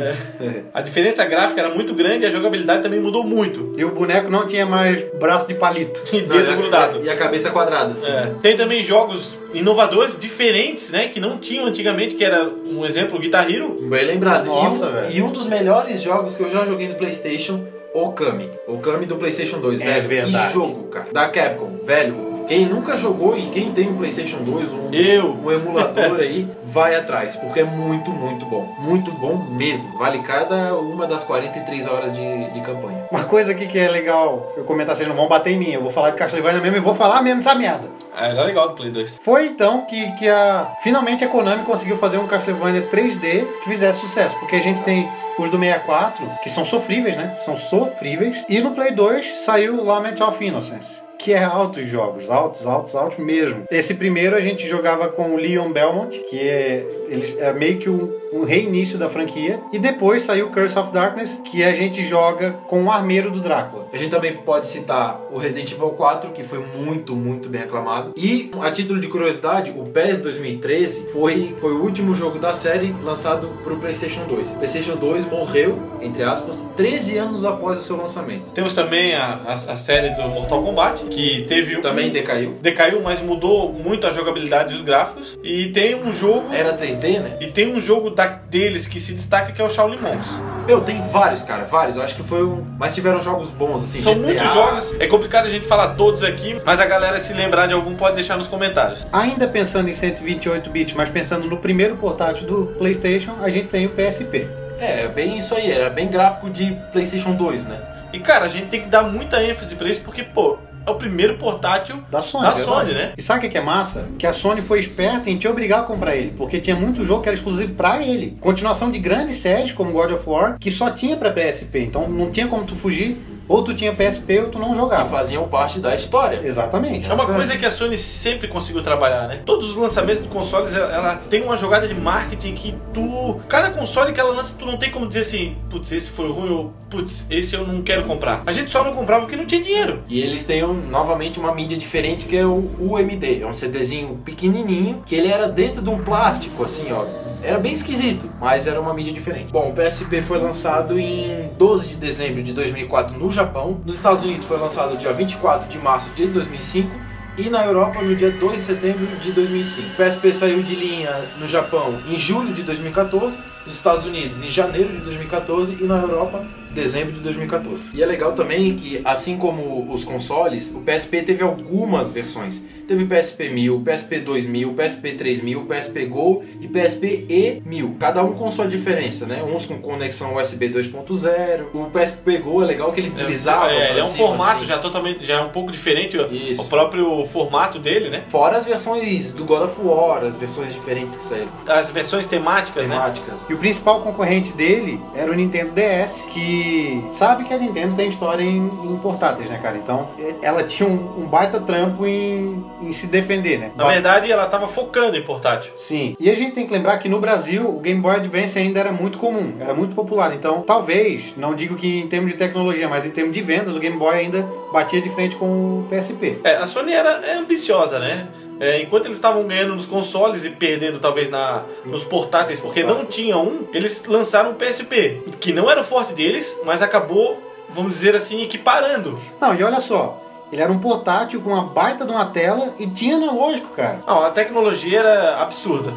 [SPEAKER 3] a diferença gráfica era muito grande e a jogabilidade também mudou muito.
[SPEAKER 1] E o boneco não tinha mais braço de palito.
[SPEAKER 3] E dedo grudado.
[SPEAKER 2] E a cabeça quadrada, assim.
[SPEAKER 3] É. Tem também jogos inovadores, diferentes, né? Que não tinham antigamente, que era um exemplo, Guitar Hero.
[SPEAKER 2] Bem lembrado.
[SPEAKER 1] Nossa,
[SPEAKER 2] e, um,
[SPEAKER 1] velho.
[SPEAKER 2] e um dos melhores jogos que eu já joguei no PlayStation, Okami. Okami do PlayStation 2,
[SPEAKER 1] É
[SPEAKER 2] velho.
[SPEAKER 1] verdade.
[SPEAKER 2] Que jogo, cara. Da Capcom, velho. Quem nunca jogou e quem tem um PlayStation 2, um,
[SPEAKER 3] Eu.
[SPEAKER 2] um emulador aí, vai atrás, porque é muito, muito bom. Muito bom mesmo. Vale cada uma das 43 horas de, de campanha.
[SPEAKER 1] Uma coisa aqui que é legal eu comentar, vocês não vão bater em mim. Eu vou falar de Castlevania mesmo e vou falar mesmo dessa merda.
[SPEAKER 3] Ah, era legal do Play 2.
[SPEAKER 1] Foi então que, que a, finalmente a Konami conseguiu fazer um Castlevania 3D que fizesse sucesso. Porque a gente tem os do 64, que são sofríveis, né? São sofríveis. E no Play 2 saiu Lament of Innocence. Que é altos jogos, altos, altos, altos mesmo. Esse primeiro a gente jogava com o Leon Belmont, que é, ele é meio que um, um reinício da franquia. E depois saiu Curse of Darkness, que a gente joga com o armeiro do Drácula.
[SPEAKER 2] A gente também pode citar o Resident Evil 4, que foi muito, muito bem aclamado. E, a título de curiosidade, o PES 2013 foi, foi o último jogo da série lançado para o PlayStation 2. O PlayStation 2 morreu, entre aspas, 13 anos após o seu lançamento.
[SPEAKER 3] Temos também a, a, a série do Mortal Kombat, que teve um...
[SPEAKER 2] Também decaiu.
[SPEAKER 3] decaiu, mas mudou muito a jogabilidade e os gráficos. E tem um jogo...
[SPEAKER 2] Era 3D, né?
[SPEAKER 3] E tem um jogo da, deles que se destaca que é o Shaolin Monks.
[SPEAKER 2] Meu, tem vários, cara, vários. Eu acho que foi um. Mas tiveram jogos bons, assim.
[SPEAKER 3] São
[SPEAKER 2] GTA.
[SPEAKER 3] muitos jogos, é complicado a gente falar todos aqui, mas a galera se lembrar de algum pode deixar nos comentários.
[SPEAKER 1] Ainda pensando em 128 bits, mas pensando no primeiro portátil do PlayStation, a gente tem o PSP.
[SPEAKER 2] É, bem isso aí, era bem gráfico de PlayStation 2, né?
[SPEAKER 3] E cara, a gente tem que dar muita ênfase pra isso porque, pô, é o primeiro portátil
[SPEAKER 1] Da Sony.
[SPEAKER 3] da. Sony, né?
[SPEAKER 1] E sabe o que que é massa? Que a Sony foi esperta em te obrigar a comprar ele, porque tinha muito jogo que era exclusivo pra ele. Continuação de grandes séries como God of War, que só tinha pra PSP, então não tinha como tu fugir, ou tu tinha PSP ou tu não
[SPEAKER 2] Que
[SPEAKER 1] jogava.
[SPEAKER 2] faziam parte da história.
[SPEAKER 1] Exatamente.
[SPEAKER 3] É uma coisa que a Sony sempre conseguiu trabalhar, né? Todos os lançamentos de consoles, ela, ela tem uma jogada de marketing que tu. Cada console que ela lança, tu não tem como dizer assim, putz, esse foi ruim ou putz, esse eu não quero comprar. A gente só não comprava porque não tinha dinheiro.
[SPEAKER 2] E eles têm um- novamente uma mídia diferente que é o UMD. É um CDzinho pequenininho que ele era dentro de um plástico, assim, ó. Era bem esquisito, mas era uma mídia diferente. Bom, o PSP foi lançado em 12 de dezembro de 2004 no Japão. Nos Estados Unidos foi lançado dia 24 de março de 2005. E na Europa no dia 2 de setembro de 2005. O PSP saiu de linha no Japão em julho de 2014, nos Estados Unidos em janeiro de 2014 e na Europa dezembro de 2014. E é legal também que, assim como os consoles, o PSP teve algumas versões. Teve PSP 1000, PSP 2000, PSP 3000, PSP Go e PSP E1000. Cada um com sua diferença, né? Uns com conexão USB 2.0. O PSP Go é legal que ele deslizava.
[SPEAKER 3] É, é
[SPEAKER 2] pra
[SPEAKER 3] um
[SPEAKER 2] cima,
[SPEAKER 3] formato
[SPEAKER 2] assim.
[SPEAKER 3] já totalmente, já é um pouco diferente o-
[SPEAKER 2] Isso.
[SPEAKER 3] o próprio formato dele, né?
[SPEAKER 2] Fora as versões do God of War, as versões diferentes que saíram.
[SPEAKER 3] As versões temáticas, né?
[SPEAKER 2] Temáticas.
[SPEAKER 1] E o principal concorrente dele era o Nintendo DS, que sabe que a Nintendo tem história em, em portáteis, né, cara? Então, ela tinha um, um baita trampo em, em se defender, né?
[SPEAKER 3] Na verdade, ela tava focando em portátil.
[SPEAKER 1] Sim. E a gente tem que lembrar que no Brasil o Game Boy Advance ainda era muito comum, era muito popular. Então, talvez, não digo que em termos de tecnologia, mas em termos de vendas, o Game Boy ainda batia de frente com o PSP.
[SPEAKER 3] É, a Sony era é ambiciosa, né? É, enquanto eles estavam ganhando nos consoles e perdendo talvez na, nos portáteis, porque não tinha um, eles lançaram o PSP, que não era o forte deles, mas acabou, vamos dizer assim, equiparando.
[SPEAKER 1] Não, e olha só, ele era um portátil com uma baita de uma tela e tinha analógico, cara.
[SPEAKER 3] Não, a tecnologia era absurda.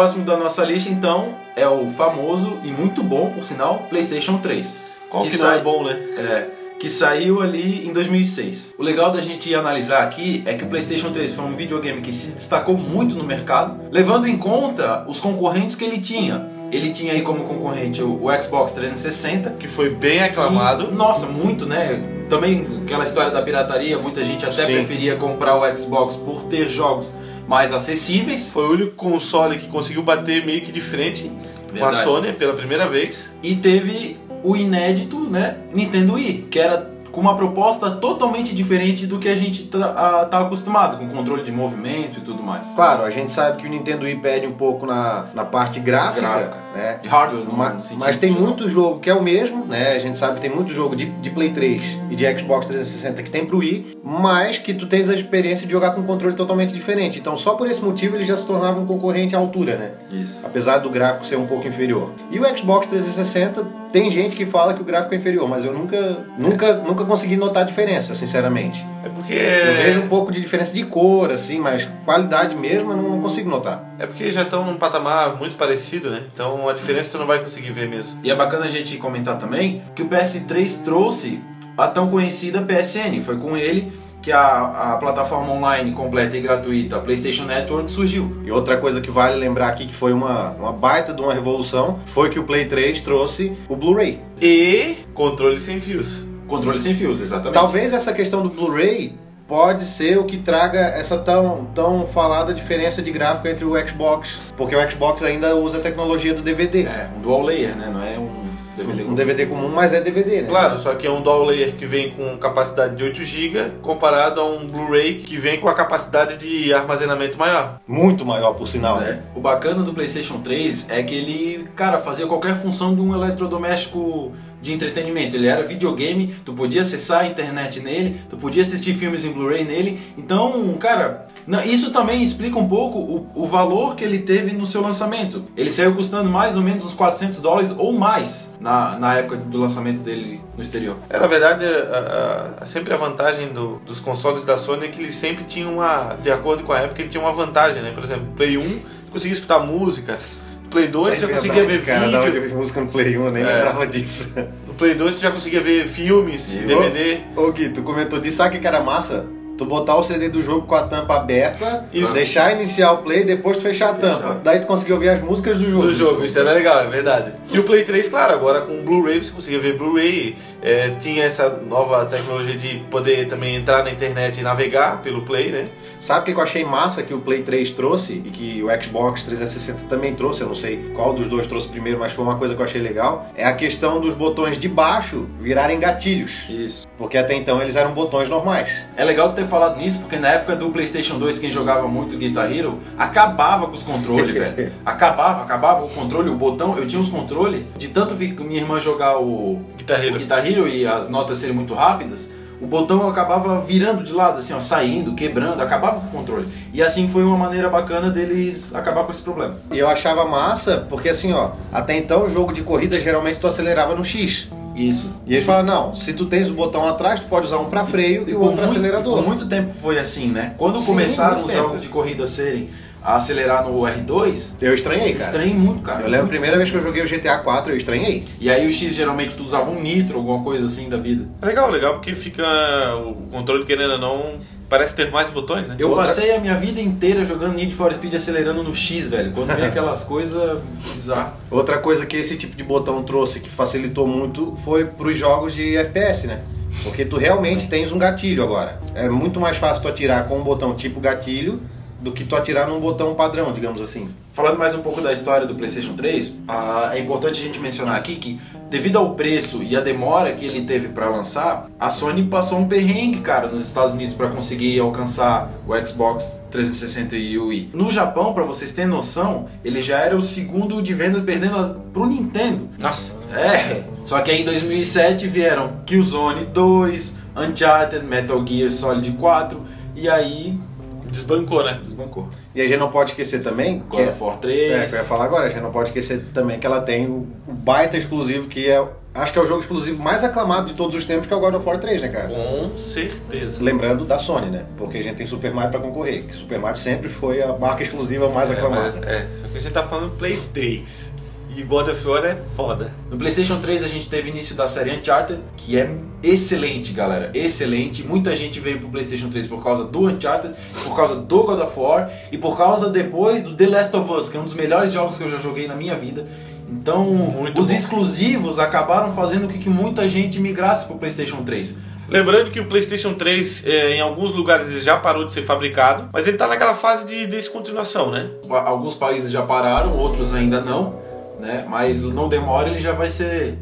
[SPEAKER 2] Próximo da nossa lista então é o famoso e muito bom, por sinal, PlayStation 3.
[SPEAKER 3] Qual que, não
[SPEAKER 2] sai-
[SPEAKER 3] é bom, né?
[SPEAKER 2] É, que saiu ali em 2006. O legal da gente analisar aqui é que o PlayStation 3 foi um videogame que se destacou muito no mercado, levando em conta os concorrentes que ele tinha. Ele tinha aí como concorrente o, o Xbox 360,
[SPEAKER 3] Que foi bem aclamado.
[SPEAKER 2] e, nossa, muito, né? Também aquela história da pirataria, muita gente até
[SPEAKER 3] Sim.
[SPEAKER 2] preferia comprar o Xbox por ter jogos mais acessíveis.
[SPEAKER 3] Foi o único console que conseguiu bater meio que de frente com a
[SPEAKER 2] Verdade.
[SPEAKER 3] Sony pela primeira vez.
[SPEAKER 2] E teve o inédito, né, Nintendo Wii, que era com uma proposta totalmente diferente do que a gente tá, tá acostumado, com controle de movimento e tudo mais.
[SPEAKER 4] Claro, a gente sabe que o Nintendo Wii perde um pouco na, na parte gráfica,
[SPEAKER 2] Gráfica.
[SPEAKER 4] Né?
[SPEAKER 2] De hardware, no,
[SPEAKER 4] Ma-
[SPEAKER 2] no sentido
[SPEAKER 4] Mas tem muito jogo que é o mesmo, né? A gente sabe que tem muito jogo de, de Play 3 e de Xbox 360 que tem pro Wii, mas que tu tens a experiência de jogar com um controle totalmente diferente. Então só por esse motivo ele já se tornava um concorrente à altura, né?
[SPEAKER 2] Isso.
[SPEAKER 4] Apesar do gráfico ser um pouco inferior. E o Xbox 360 tem gente que fala que o gráfico é inferior, mas eu nunca, nunca, nunca consegui notar a diferença, sinceramente.
[SPEAKER 3] É porque.
[SPEAKER 4] Eu vejo um pouco de diferença de cor, assim, mas qualidade mesmo eu não consigo notar.
[SPEAKER 3] É porque já estão num patamar muito parecido, né? Então a diferença tu não vai conseguir ver mesmo.
[SPEAKER 2] E é bacana a gente comentar também que o PS3 trouxe a tão conhecida PSN. Foi com ele que a, a plataforma online completa e gratuita, a PlayStation Network, surgiu.
[SPEAKER 4] E outra coisa que vale lembrar aqui que foi uma, uma baita de uma revolução foi que o Play 3 trouxe o Blu-ray.
[SPEAKER 3] E controle sem fios.
[SPEAKER 2] Controle sem fios, exatamente.
[SPEAKER 4] Talvez essa questão do Blu-ray pode ser o que traga essa tão, tão falada diferença de gráfico entre o Xbox, porque o Xbox ainda usa a tecnologia do DVD.
[SPEAKER 2] É, um dual layer, né? Não é um DVD
[SPEAKER 1] Um DVD comum, mas é DVD, né?
[SPEAKER 3] Claro, só que é um dual layer que vem com capacidade de 8 GB comparado a um Blu-ray que vem com a capacidade de armazenamento maior.
[SPEAKER 1] Muito maior, por sinal,
[SPEAKER 2] É.
[SPEAKER 1] né?
[SPEAKER 2] O bacana do PlayStation 3 é que ele, cara, fazia qualquer função de um eletrodoméstico de entretenimento. Ele era videogame, tu podia acessar a internet nele, tu podia assistir filmes em Blu-ray nele. Então, cara, isso também explica um pouco o, o valor que ele teve no seu lançamento. Ele saiu custando mais ou menos uns 400 dólares ou mais na, na época do lançamento dele no exterior.
[SPEAKER 3] É, na verdade, a- a- sempre a vantagem do- dos consoles da Sony é que eles sempre tinham uma, de acordo com a época, ele tinha uma vantagem, né? Por exemplo, Play 1, tu conseguia escutar música, Play 2 tu já conseguia ver
[SPEAKER 1] É cara,
[SPEAKER 3] vídeo,
[SPEAKER 1] eu vi música no Play 1, eu nem
[SPEAKER 3] É.
[SPEAKER 1] lembrava disso.
[SPEAKER 3] no Play 2 tu já conseguia ver filmes,
[SPEAKER 2] E-
[SPEAKER 3] DVD.
[SPEAKER 1] Ô Gui, tu comentou disso, sabe o que que era massa? Tu botar o CD do jogo com a tampa aberta,
[SPEAKER 3] Isso.
[SPEAKER 1] deixar iniciar o play, depois tu fechar a
[SPEAKER 2] Fechar.
[SPEAKER 1] tampa. Daí tu conseguia ouvir as músicas do jogo.
[SPEAKER 3] do jogo, isso era legal, é verdade. E o Play 3, claro, agora com o Blu-ray você conseguia ver Blu-ray, é, tinha essa nova tecnologia de poder também entrar na internet e navegar pelo Play, né?
[SPEAKER 1] Sabe o que eu achei massa que o Play 3 trouxe e que o Xbox 360 também trouxe? Eu não sei qual dos dois trouxe primeiro, mas foi uma coisa que eu achei legal. É a questão dos botões de baixo virarem gatilhos.
[SPEAKER 2] Isso.
[SPEAKER 1] Porque até então eles eram botões normais.
[SPEAKER 2] É legal ter falado nisso, porque na época do PlayStation 2, quem jogava muito Guitar Hero, acabava com os controles, velho. Acabava, acabava o controle, o botão. Eu tinha os controles, de tanto vi minha irmã jogar o
[SPEAKER 3] Guitar Hero.
[SPEAKER 2] o Guitar Hero e as notas serem muito rápidas, o botão acabava virando de lado, assim, ó, saindo, quebrando, acabava com o controle. E assim foi uma maneira bacana deles acabar com esse problema.
[SPEAKER 1] E eu achava massa, porque assim, ó, até então o jogo de corrida geralmente tu acelerava no X.
[SPEAKER 2] Isso.
[SPEAKER 1] E eles falaram, não, se tu tens o botão atrás, tu pode usar um pra freio e o outro pra
[SPEAKER 2] muito,
[SPEAKER 1] acelerador.
[SPEAKER 2] por muito tempo foi assim, né? Quando
[SPEAKER 1] Sim,
[SPEAKER 2] começaram os
[SPEAKER 1] tempo.
[SPEAKER 2] jogos de corrida serem a acelerar no R2,
[SPEAKER 1] Eu estranhei, cara.
[SPEAKER 2] estranhei muito, cara.
[SPEAKER 1] Eu lembro a primeira vez que eu joguei o GTA 4, eu estranhei.
[SPEAKER 2] E aí o X geralmente tu usava um nitro, alguma coisa assim da vida.
[SPEAKER 3] Legal, legal, porque fica o controle, querendo ou não, parece ter mais botões, né?
[SPEAKER 2] Eu passei a minha vida inteira jogando Need for Speed acelerando no X, velho. Quando vem aquelas coisas bizarras.
[SPEAKER 1] Outra coisa que esse tipo de botão trouxe que facilitou muito foi pros jogos de FPS, né? Porque tu realmente tens um gatilho agora. É muito mais fácil tu atirar com um botão tipo gatilho do que tu atirar num botão padrão, digamos assim.
[SPEAKER 2] Falando mais um pouco da história do PlayStation 3, ah, é importante a gente mencionar aqui que, devido ao preço e a demora que ele teve para lançar, a Sony passou um perrengue, cara, nos Estados Unidos para conseguir alcançar o Xbox 360 e o Wii. No Japão, para vocês terem noção, ele já era o segundo de venda perdendo a- pro Nintendo.
[SPEAKER 3] Nossa.
[SPEAKER 2] É, só que aí em 2007 vieram Killzone 2, Uncharted, Metal Gear Solid 4 e aí
[SPEAKER 3] Desbancou, né?
[SPEAKER 2] desbancou.
[SPEAKER 1] E a gente não pode esquecer também que
[SPEAKER 2] God
[SPEAKER 1] é,
[SPEAKER 2] of War
[SPEAKER 1] é,
[SPEAKER 2] 3.
[SPEAKER 1] que eu ia falar agora, a gente não pode esquecer também que ela tem o, o baita exclusivo que é, acho que é o jogo exclusivo mais aclamado de todos os tempos, que é o God of War 3, né, cara?
[SPEAKER 3] Com certeza.
[SPEAKER 1] Lembrando da Sony, né? Porque a gente tem Super Mario pra concorrer. que Super Mario sempre foi a marca exclusiva mais
[SPEAKER 3] É,
[SPEAKER 1] aclamada.
[SPEAKER 3] mas- é, só que a gente tá falando Play 3. E God of War é foda.
[SPEAKER 2] No PlayStation 3 a gente teve início da série Uncharted, que é excelente, galera. Excelente. Muita gente veio pro PlayStation 3 por causa do Uncharted, por causa do God of War e por causa depois do The Last of Us, que é um dos melhores jogos que eu já joguei na minha vida. Então,
[SPEAKER 3] Muito
[SPEAKER 2] os
[SPEAKER 3] bom.
[SPEAKER 2] exclusivos acabaram fazendo com que muita gente migrasse pro PlayStation 3.
[SPEAKER 3] Lembrando que o PlayStation 3, é, em alguns lugares, ele já parou de ser fabricado, mas ele tá naquela fase de descontinuação, né?
[SPEAKER 2] Alguns países já pararam, outros ainda não, né? Mas não demora, ele já vai ser,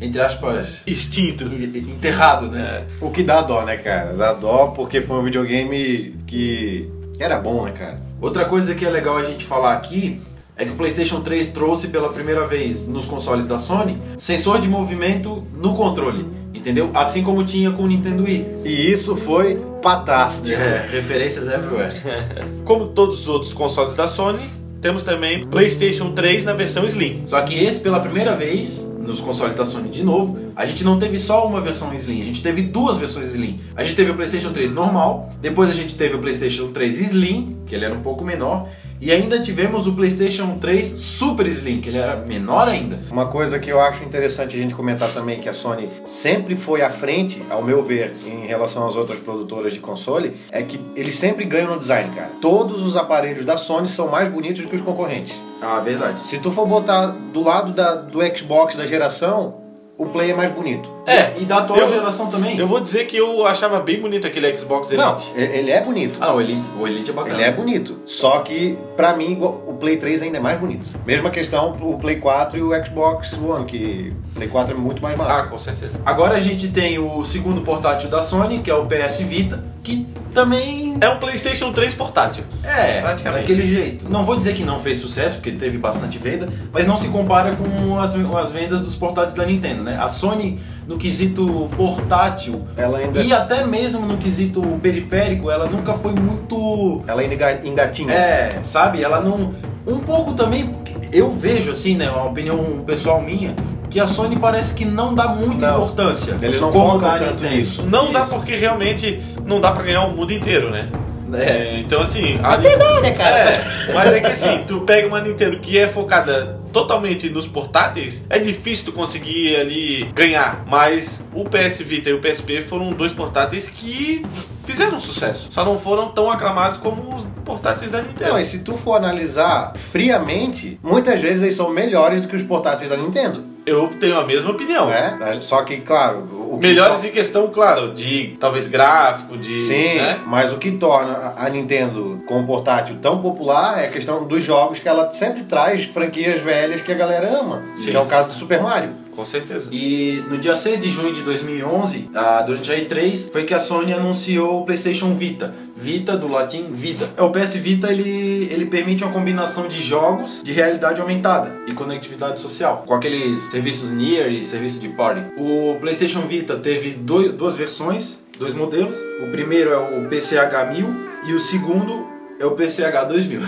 [SPEAKER 2] entre aspas,
[SPEAKER 3] Extinto.
[SPEAKER 2] enterrado, né?
[SPEAKER 1] O que dá dó, né, cara? Dá dó porque foi um videogame que era bom, né, cara?
[SPEAKER 2] Outra coisa que é legal a gente falar aqui é que o PlayStation 3 trouxe pela primeira vez nos consoles da Sony sensor de movimento no controle, entendeu? Assim como tinha com o Nintendo Wii.
[SPEAKER 1] E isso foi patástico.
[SPEAKER 2] É, referências everywhere.
[SPEAKER 3] Como todos os outros consoles da Sony, temos também PlayStation 3 na versão Slim.
[SPEAKER 2] Só que esse, pela primeira vez, nos consoles da Sony de novo, a gente não teve só uma versão Slim, a gente teve duas versões Slim. A gente teve o PlayStation 3 normal, depois a gente teve o PlayStation 3 Slim, que ele era um pouco menor, e ainda tivemos o PlayStation 3 Super Slim, que ele era menor ainda.
[SPEAKER 1] Uma coisa que eu acho interessante a gente comentar também que a Sony sempre foi à frente, ao meu ver, em relação às outras produtoras de console, é que eles sempre ganham no design, cara. Todos os aparelhos da Sony são mais bonitos do que os concorrentes.
[SPEAKER 2] Ah, verdade.
[SPEAKER 1] Se tu for botar do lado da- do Xbox da geração, o Play é mais bonito.
[SPEAKER 2] É, e da atual
[SPEAKER 3] Eu-
[SPEAKER 2] geração também.
[SPEAKER 3] Eu vou dizer que eu achava bem bonito aquele Xbox Elite.
[SPEAKER 1] Não, ele é bonito.
[SPEAKER 2] Ah, o Elite, o Elite é bacana.
[SPEAKER 1] Ele é bonito. Só que, pra mim, o Play 3 ainda é mais bonito. Mesma questão o Play 4 e o Xbox One, que o Play 4 é muito mais
[SPEAKER 3] Ah,
[SPEAKER 1] massa.
[SPEAKER 3] com certeza.
[SPEAKER 2] Agora a gente tem o segundo portátil da Sony, que é o PS Vita, que também
[SPEAKER 3] É um PlayStation 3 portátil.
[SPEAKER 2] é
[SPEAKER 3] Praticamente.
[SPEAKER 2] daquele jeito. Não vou dizer que não fez sucesso, porque teve bastante venda, mas não se compara com as, as vendas dos portáteis da Nintendo, né? A Sony, no quesito portátil,
[SPEAKER 1] Ela ainda,
[SPEAKER 2] e até mesmo no quesito periférico, ela nunca foi muito
[SPEAKER 1] ela ainda enga- engatinha.
[SPEAKER 2] É, sabe? Ela não. Um pouco também, eu vejo assim, né? Uma opinião pessoal minha, que a Sony parece que não dá muita
[SPEAKER 1] Não.
[SPEAKER 2] importância.
[SPEAKER 1] Eles não focam
[SPEAKER 2] dá a
[SPEAKER 1] tanto nisso.
[SPEAKER 3] Não dá
[SPEAKER 2] Isso.
[SPEAKER 3] porque realmente não dá pra ganhar o mundo inteiro, né?
[SPEAKER 2] É.
[SPEAKER 3] É, então assim. A Até dá, né, cara? É, mas é que assim, tu pega uma Nintendo que é focada totalmente nos portáteis, é difícil tu conseguir ali ganhar. Mas o PS Vita e o PSP foram dois portáteis que fizeram sucesso. Só não foram tão aclamados como os portáteis da Nintendo.
[SPEAKER 1] Não, e se tu for analisar friamente, muitas vezes eles são melhores do que os portáteis da Nintendo.
[SPEAKER 3] Eu tenho a mesma opinião.
[SPEAKER 1] Né? Só que, claro, o que
[SPEAKER 3] Melhores
[SPEAKER 1] to-
[SPEAKER 3] em questão, claro, de talvez gráfico, de.
[SPEAKER 1] Sim,
[SPEAKER 3] né?
[SPEAKER 1] mas o que torna a Nintendo com o portátil tão popular é a questão dos jogos que ela sempre traz franquias velhas que a galera ama.
[SPEAKER 3] Sim,
[SPEAKER 1] que é o caso do Super Mario.
[SPEAKER 3] Com certeza.
[SPEAKER 2] E no dia 6 de junho de 2011, ah, durante a E3, foi que a Sony anunciou o PlayStation Vita. Vita, do latim Vida. É, O PS Vita ele, ele permite uma combinação de jogos de realidade aumentada e conectividade social, com aqueles serviços Near e serviço de Party. O PlayStation Vita teve doi- duas versões, dois modelos. O primeiro é o PCH 1000 e o segundo é o PCH 2000.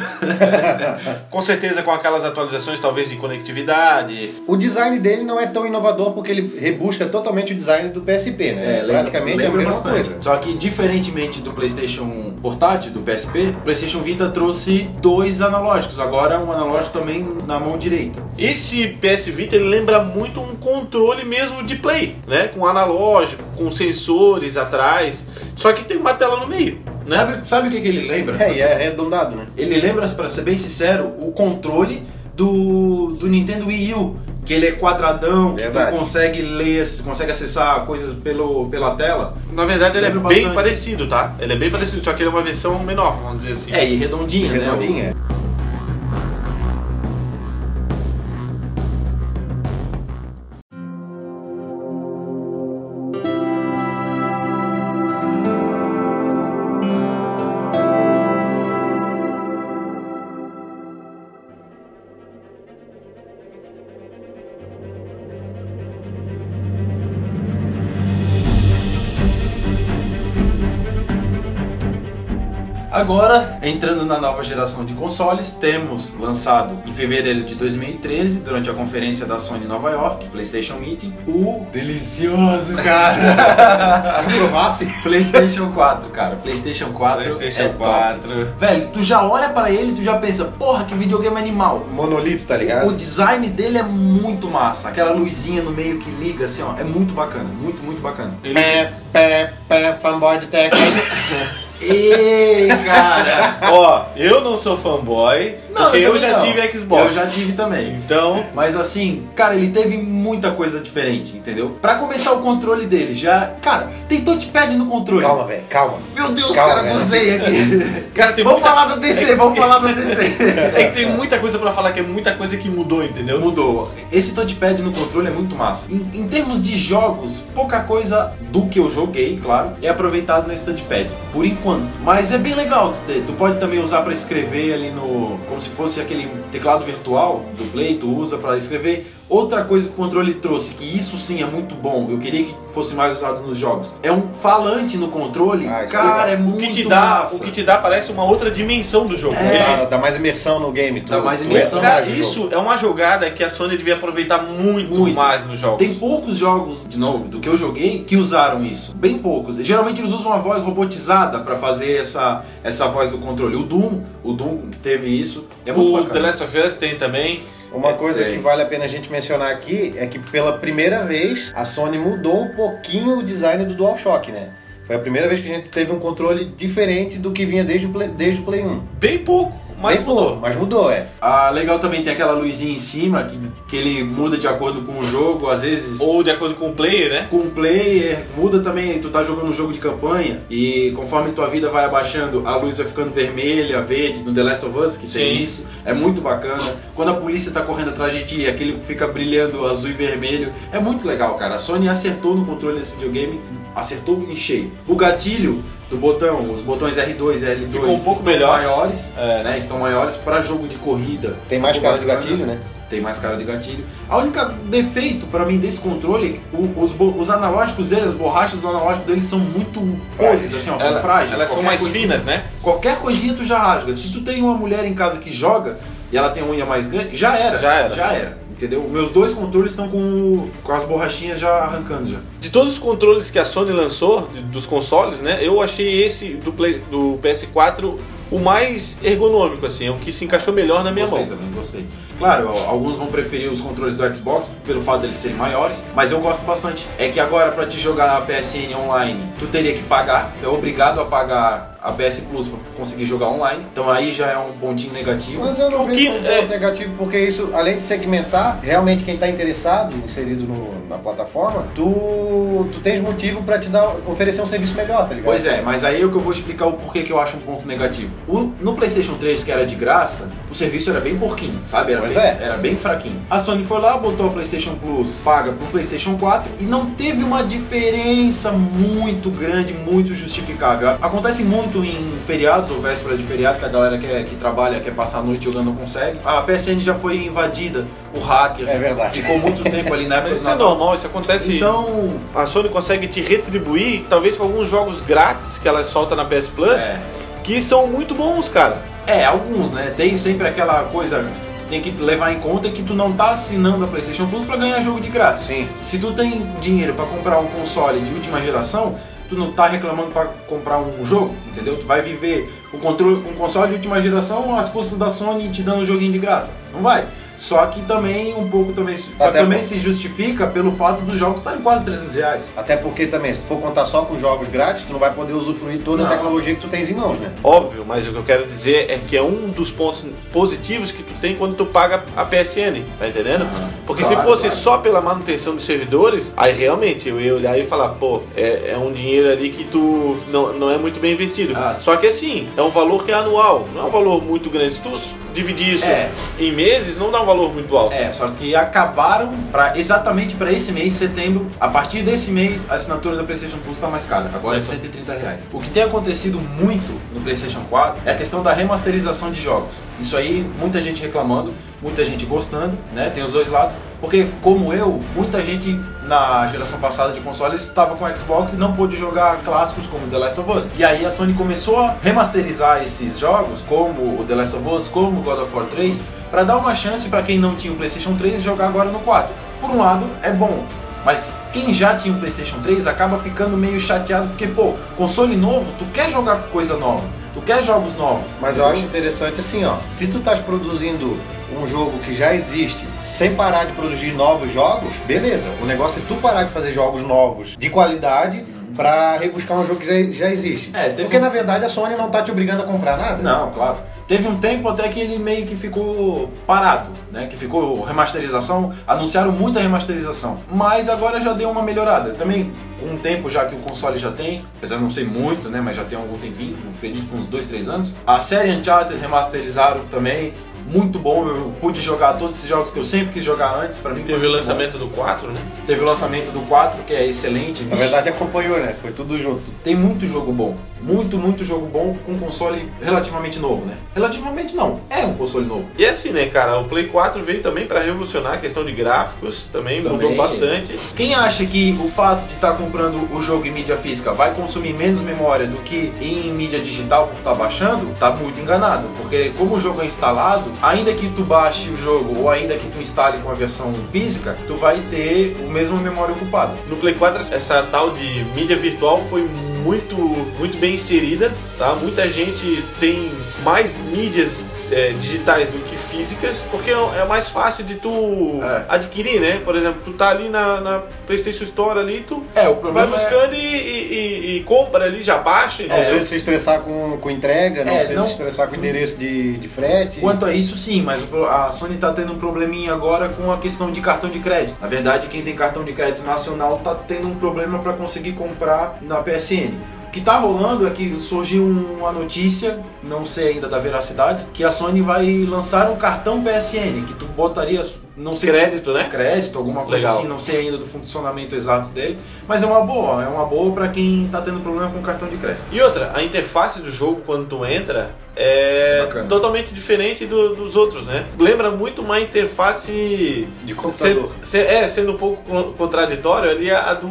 [SPEAKER 3] Com certeza com aquelas atualizações talvez de conectividade.
[SPEAKER 1] O design dele não é tão inovador porque ele rebusca totalmente o design do PSP, né?
[SPEAKER 2] É, lembra-
[SPEAKER 1] Praticamente é a
[SPEAKER 2] lembra
[SPEAKER 1] mesma
[SPEAKER 2] bastante.
[SPEAKER 1] coisa.
[SPEAKER 2] Só que diferentemente do PlayStation portátil, do PSP, o PlayStation Vita trouxe dois analógicos. Agora um analógico também na mão direita.
[SPEAKER 3] Esse PS Vita ele lembra muito um controle mesmo de play, né? Com analógico, com sensores atrás. Só que tem uma tela no meio, né?
[SPEAKER 2] Sabe, sabe o que, que ele lembra?
[SPEAKER 1] É, e é arredondado, né?
[SPEAKER 2] Ele lembra, pra ser bem sincero, o controle do, do Nintendo Wii U. Que ele é quadradão, que
[SPEAKER 1] Verdade.
[SPEAKER 2] tu consegue ler, consegue acessar coisas pelo, pela tela.
[SPEAKER 3] Na verdade ele é bem
[SPEAKER 2] bastante.
[SPEAKER 3] parecido, tá? Ele é bem parecido, só que ele é uma versão menor, vamos dizer assim.
[SPEAKER 2] É, e redondinha, né?
[SPEAKER 1] Redondinha.
[SPEAKER 2] Entrando na nova geração de consoles, temos lançado em fevereiro de 2013, durante a conferência da Sony Nova York, PlayStation Meeting, o delicioso, cara.
[SPEAKER 1] Provasse.
[SPEAKER 2] PlayStation 4, cara. PlayStation 4
[SPEAKER 3] PlayStation
[SPEAKER 2] é top.
[SPEAKER 3] 4.
[SPEAKER 2] Velho, tu já olha pra ele e tu já pensa, porra, que videogame animal.
[SPEAKER 1] Monolito, tá
[SPEAKER 2] O
[SPEAKER 1] ligado?
[SPEAKER 2] design dele é muito massa. Aquela luzinha no meio que liga, assim, ó, é muito bacana, muito, muito bacana.
[SPEAKER 1] Pé, pé, pé, fanboy do Tekken.
[SPEAKER 2] Ei, cara!
[SPEAKER 3] Ó, eu não sou fanboy, porque eu,
[SPEAKER 2] também
[SPEAKER 3] já
[SPEAKER 2] não.
[SPEAKER 3] tive Xbox.
[SPEAKER 2] Eu já tive também.
[SPEAKER 3] Então,
[SPEAKER 2] Mas assim, cara, ele teve muita coisa diferente, entendeu? Pra começar o controle dele, já. Cara, tem touchpad no controle.
[SPEAKER 1] Calma, velho, calma.
[SPEAKER 2] Meu Deus,
[SPEAKER 1] Calma,
[SPEAKER 2] cara, gozei aqui.
[SPEAKER 3] cara, tem
[SPEAKER 2] vamos
[SPEAKER 3] muita...
[SPEAKER 2] falar da DC, vamos falar da DC.
[SPEAKER 3] É que tem muita coisa pra falar, que é muita coisa que mudou, entendeu?
[SPEAKER 2] Mudou. Esse touchpad no controle é muito massa. Em, em termos de jogos, pouca coisa do que eu joguei, claro, é aproveitado nesse touchpad. Por enquanto. Mas é bem legal tu pode também usar pra escrever ali no. Como se fosse aquele teclado virtual do Play, tu usa pra escrever. Outra coisa que o controle trouxe, que isso sim é muito bom, eu queria que fosse mais usado nos jogos, é um falante no controle.
[SPEAKER 1] Ah, é
[SPEAKER 2] cara, é
[SPEAKER 3] O
[SPEAKER 2] muito
[SPEAKER 3] que te dá,
[SPEAKER 2] massa.
[SPEAKER 3] o que te dá parece uma outra dimensão do jogo.
[SPEAKER 2] É.
[SPEAKER 1] Dá, dá mais imersão no game. Tu,
[SPEAKER 2] Dá mais
[SPEAKER 1] tu
[SPEAKER 2] imersão.
[SPEAKER 1] entra
[SPEAKER 3] Cara, isso é uma jogada que a Sony devia aproveitar muito,
[SPEAKER 2] Muito.
[SPEAKER 3] mais nos jogos.
[SPEAKER 2] Tem poucos jogos, de novo, do que eu joguei, que usaram isso. Bem poucos. E, Geralmente eles usam uma voz robotizada pra fazer essa, essa voz do controle. O Doom, o Doom teve isso. É muito
[SPEAKER 3] o The
[SPEAKER 2] bacana.
[SPEAKER 3] Last of Us tem também.
[SPEAKER 1] Uma coisa
[SPEAKER 2] É.
[SPEAKER 1] que vale a pena a gente mencionar aqui é que pela primeira vez a Sony mudou um pouquinho o design do DualShock, né? Foi a primeira vez que a gente teve um controle diferente do que vinha desde o Play, desde o Play 1.
[SPEAKER 3] Bem pouco, mas
[SPEAKER 4] Bem
[SPEAKER 3] mudou.
[SPEAKER 4] mas mudou, é.
[SPEAKER 2] Ah, legal também tem aquela luzinha em cima que, que ele muda de acordo com o jogo, às vezes
[SPEAKER 3] Ou de acordo com o player, né?
[SPEAKER 2] com o player, muda também, tu tá jogando um jogo de campanha e conforme tua vida vai abaixando, a luz vai ficando vermelha, verde, no The Last of Us, que tem
[SPEAKER 3] Sim.
[SPEAKER 2] isso, é muito bacana. Quando a polícia tá correndo atrás de ti, aquele fica brilhando azul e vermelho, é muito legal, cara. A Sony acertou no controle desse videogame, acertou em cheio. O gatilho do botão, os botões R2 e L2
[SPEAKER 3] Ficou um pouco
[SPEAKER 2] estão
[SPEAKER 3] melhor.
[SPEAKER 2] maiores,
[SPEAKER 3] É.
[SPEAKER 2] né, estão maiores para jogo de corrida.
[SPEAKER 4] Tem mais cara de gatilho, né?
[SPEAKER 2] tem mais cara de gatilho. A única defeito pra mim desse controle, o- os, os analógicos dele, as borrachas do analógico dele são muito frágeis, assim, ó, são
[SPEAKER 3] Ela-
[SPEAKER 2] frágeis.
[SPEAKER 3] elas são mais
[SPEAKER 2] coisinha-
[SPEAKER 3] finas, né?
[SPEAKER 2] Qualquer coisinha tu já rasga. Se tu tem uma mulher em casa que joga e ela tem a unha mais grande, já era.
[SPEAKER 3] Já era.
[SPEAKER 2] Já era. Entendeu? Meus dois controles estão com, com as borrachinhas já arrancando já.
[SPEAKER 3] De todos os controles que a Sony lançou, de- dos consoles, né? Eu achei esse do, Play- do PS4 o mais ergonômico, assim, é o que se encaixou melhor na minha
[SPEAKER 2] gostei
[SPEAKER 3] mão.
[SPEAKER 2] também, gostei. Claro, alguns vão preferir os controles do Xbox pelo fato deles serem maiores, mas eu gosto bastante. É que agora pra te jogar na PSN online, tu teria que pagar, tu é obrigado a pagar a PS Plus pra conseguir jogar online. Então aí já é um pontinho negativo.
[SPEAKER 4] Mas eu não
[SPEAKER 3] O
[SPEAKER 4] vejo
[SPEAKER 3] que-
[SPEAKER 4] como
[SPEAKER 3] é-
[SPEAKER 4] ponto negativo, porque isso, além de segmentar, realmente quem está interessado, inserido no- na plataforma, tu, tu tens motivo para te dar, oferecer um serviço melhor, tá ligado?
[SPEAKER 2] Pois é, mas aí é que eu vou explicar o porquê que eu acho um ponto negativo. O- no PlayStation 3, que era de graça, o serviço era bem porquinho, sabe? Era,
[SPEAKER 4] Pois
[SPEAKER 2] bem,
[SPEAKER 4] é.
[SPEAKER 2] era bem fraquinho. A Sony foi lá, botou a PlayStation Plus paga pro PlayStation 4 e não teve uma diferença muito grande, muito justificável. Acontece muito em feriados ou véspera de feriado, que a galera quer, que trabalha quer passar a noite jogando não consegue. A PSN já foi invadida por hackers.
[SPEAKER 4] É verdade.
[SPEAKER 2] Ficou muito tempo ali na época
[SPEAKER 3] isso é
[SPEAKER 2] Natal.
[SPEAKER 3] Normal, isso acontece.
[SPEAKER 2] Então,
[SPEAKER 3] A Sony consegue te retribuir, talvez com alguns jogos grátis que ela solta na PS Plus,
[SPEAKER 2] é,
[SPEAKER 3] que são muito bons, cara.
[SPEAKER 2] É, alguns, né? Tem sempre aquela coisa que tem que levar em conta que tu não tá assinando a PlayStation Plus pra ganhar jogo de graça.
[SPEAKER 4] Sim.
[SPEAKER 2] Se tu tem dinheiro pra comprar um console de última geração, tu não tá reclamando pra comprar um jogo, entendeu? Tu vai viver com controle com console de última geração às custas da Sony te dando um joguinho de graça. Não vai. Só que também um pouco também, também
[SPEAKER 4] por-
[SPEAKER 2] se justifica pelo fato dos jogos estarem quase 300 reais.
[SPEAKER 4] Até porque também, se tu for contar só com jogos grátis, tu não vai poder usufruir toda
[SPEAKER 2] Não.
[SPEAKER 4] a tecnologia que tu tens em mãos, né?
[SPEAKER 3] Óbvio, mas o que eu quero dizer é que é um dos pontos positivos que tu tem quando tu paga a PSN, tá entendendo? Porque
[SPEAKER 2] Claro,
[SPEAKER 3] se fosse
[SPEAKER 2] claro.
[SPEAKER 3] só pela manutenção dos servidores, aí realmente eu ia olhar e falar, pô, é, é um dinheiro ali que tu não, não é muito bem investido.
[SPEAKER 2] Ah,
[SPEAKER 3] só que assim, é um valor que é anual, não é um valor muito grande. Se tu dividir isso
[SPEAKER 2] É.
[SPEAKER 3] em meses, não dá um valor muito alto.
[SPEAKER 2] É, só que acabaram para exatamente para esse mês, setembro. A partir desse mês, a assinatura da PlayStation Plus está mais cara. Agora é 130 reais. O que tem acontecido muito no PlayStation 4 é a questão da remasterização de jogos. Isso aí, muita gente reclamando, muita gente gostando, né? Tem os dois lados. Porque, como eu, muita gente na geração passada de consoles estava com Xbox e não pôde jogar clássicos como The Last of Us. E aí a Sony começou a remasterizar esses jogos, como o The Last of Us, como God of War 3, para dar uma chance para quem não tinha o PlayStation 3 jogar agora no 4. Por um lado, é bom. Mas quem já tinha o PlayStation 3 acaba ficando meio chateado porque, pô, console novo, tu quer jogar coisa nova, tu quer jogos novos.
[SPEAKER 4] Mas eu acho interessante assim, ó. Se tu estás produzindo um jogo que já existe, sem parar de produzir novos jogos, beleza. O negócio é tu parar de fazer jogos novos de qualidade pra rebuscar um jogo que já, já existe.
[SPEAKER 2] É,
[SPEAKER 4] Porque
[SPEAKER 2] um-
[SPEAKER 4] na verdade a Sony não tá te obrigando a comprar nada.
[SPEAKER 2] Não, claro. Teve um tempo até que ele meio que ficou parado, né? Que ficou remasterização, anunciaram muita remasterização. Mas agora já deu uma melhorada. Também um tempo já que o console já tem, apesar de não ser muito, né? Mas já tem algum tempinho, acredito que uns 2, 3 anos. A série Uncharted remasterizaram também. Muito bom, eu pude jogar todos esses jogos que eu sempre quis jogar antes, pra mim
[SPEAKER 3] Teve o lançamento do 4, né?
[SPEAKER 2] bom. Teve o lançamento do 4, que é excelente.
[SPEAKER 4] Na verdade acompanhou, né? Foi tudo junto.
[SPEAKER 2] Tem muito jogo bom. Muito, muito jogo bom com um console relativamente novo, né? Relativamente não, é um console novo.
[SPEAKER 3] E assim, né, cara, o Play 4 veio também pra revolucionar a questão de gráficos, também, mudou
[SPEAKER 2] Também.
[SPEAKER 3] bastante.
[SPEAKER 2] Quem acha que o fato de estar comprando o jogo em mídia física vai consumir menos memória do que em mídia digital por estar baixando, tá muito enganado. Porque como o jogo é instalado, ainda que tu baixe o jogo ou ainda que tu instale com a versão física, tu vai ter o mesmo memória ocupada.
[SPEAKER 3] No Play 4, essa tal de mídia virtual foi muito, muito bem inserida, tá? Muita gente tem mais mídias é, digitais do que físicas, porque é é mais fácil de tu
[SPEAKER 2] É.
[SPEAKER 3] adquirir, né? Por exemplo, tu tá ali na, na PlayStation Store ali, tu
[SPEAKER 2] É, o
[SPEAKER 3] vai
[SPEAKER 2] problema é-
[SPEAKER 3] buscando e, e- e- compra ali, já baixa.
[SPEAKER 4] Não
[SPEAKER 3] entendeu?
[SPEAKER 4] precisa se estressar com, com entrega, não
[SPEAKER 2] É,
[SPEAKER 4] precisa
[SPEAKER 2] não-
[SPEAKER 4] se estressar com endereço de, de frete.
[SPEAKER 2] Quanto a isso, sim, mas a Sony tá tendo um probleminha agora com a questão de cartão de crédito. Na verdade, quem tem cartão de crédito nacional tá tendo um problema para conseguir comprar na PSN. O que tá rolando é que surgiu uma notícia, não sei ainda da veracidade, que a Sony vai lançar um cartão PSN, que tu botaria, não sei
[SPEAKER 3] Crédito, né?
[SPEAKER 2] crédito, alguma coisa
[SPEAKER 3] Legal.
[SPEAKER 2] assim, não sei ainda do funcionamento exato dele, mas é uma boa, é uma boa para quem tá tendo problema com cartão de crédito.
[SPEAKER 3] E outra, a interface do jogo quando tu entra é
[SPEAKER 2] Bacana.
[SPEAKER 3] totalmente diferente do- dos outros, né? Lembra muito uma interface
[SPEAKER 4] De computador.
[SPEAKER 3] Se- se- é, sendo um pouco con- contraditório ali a, a do,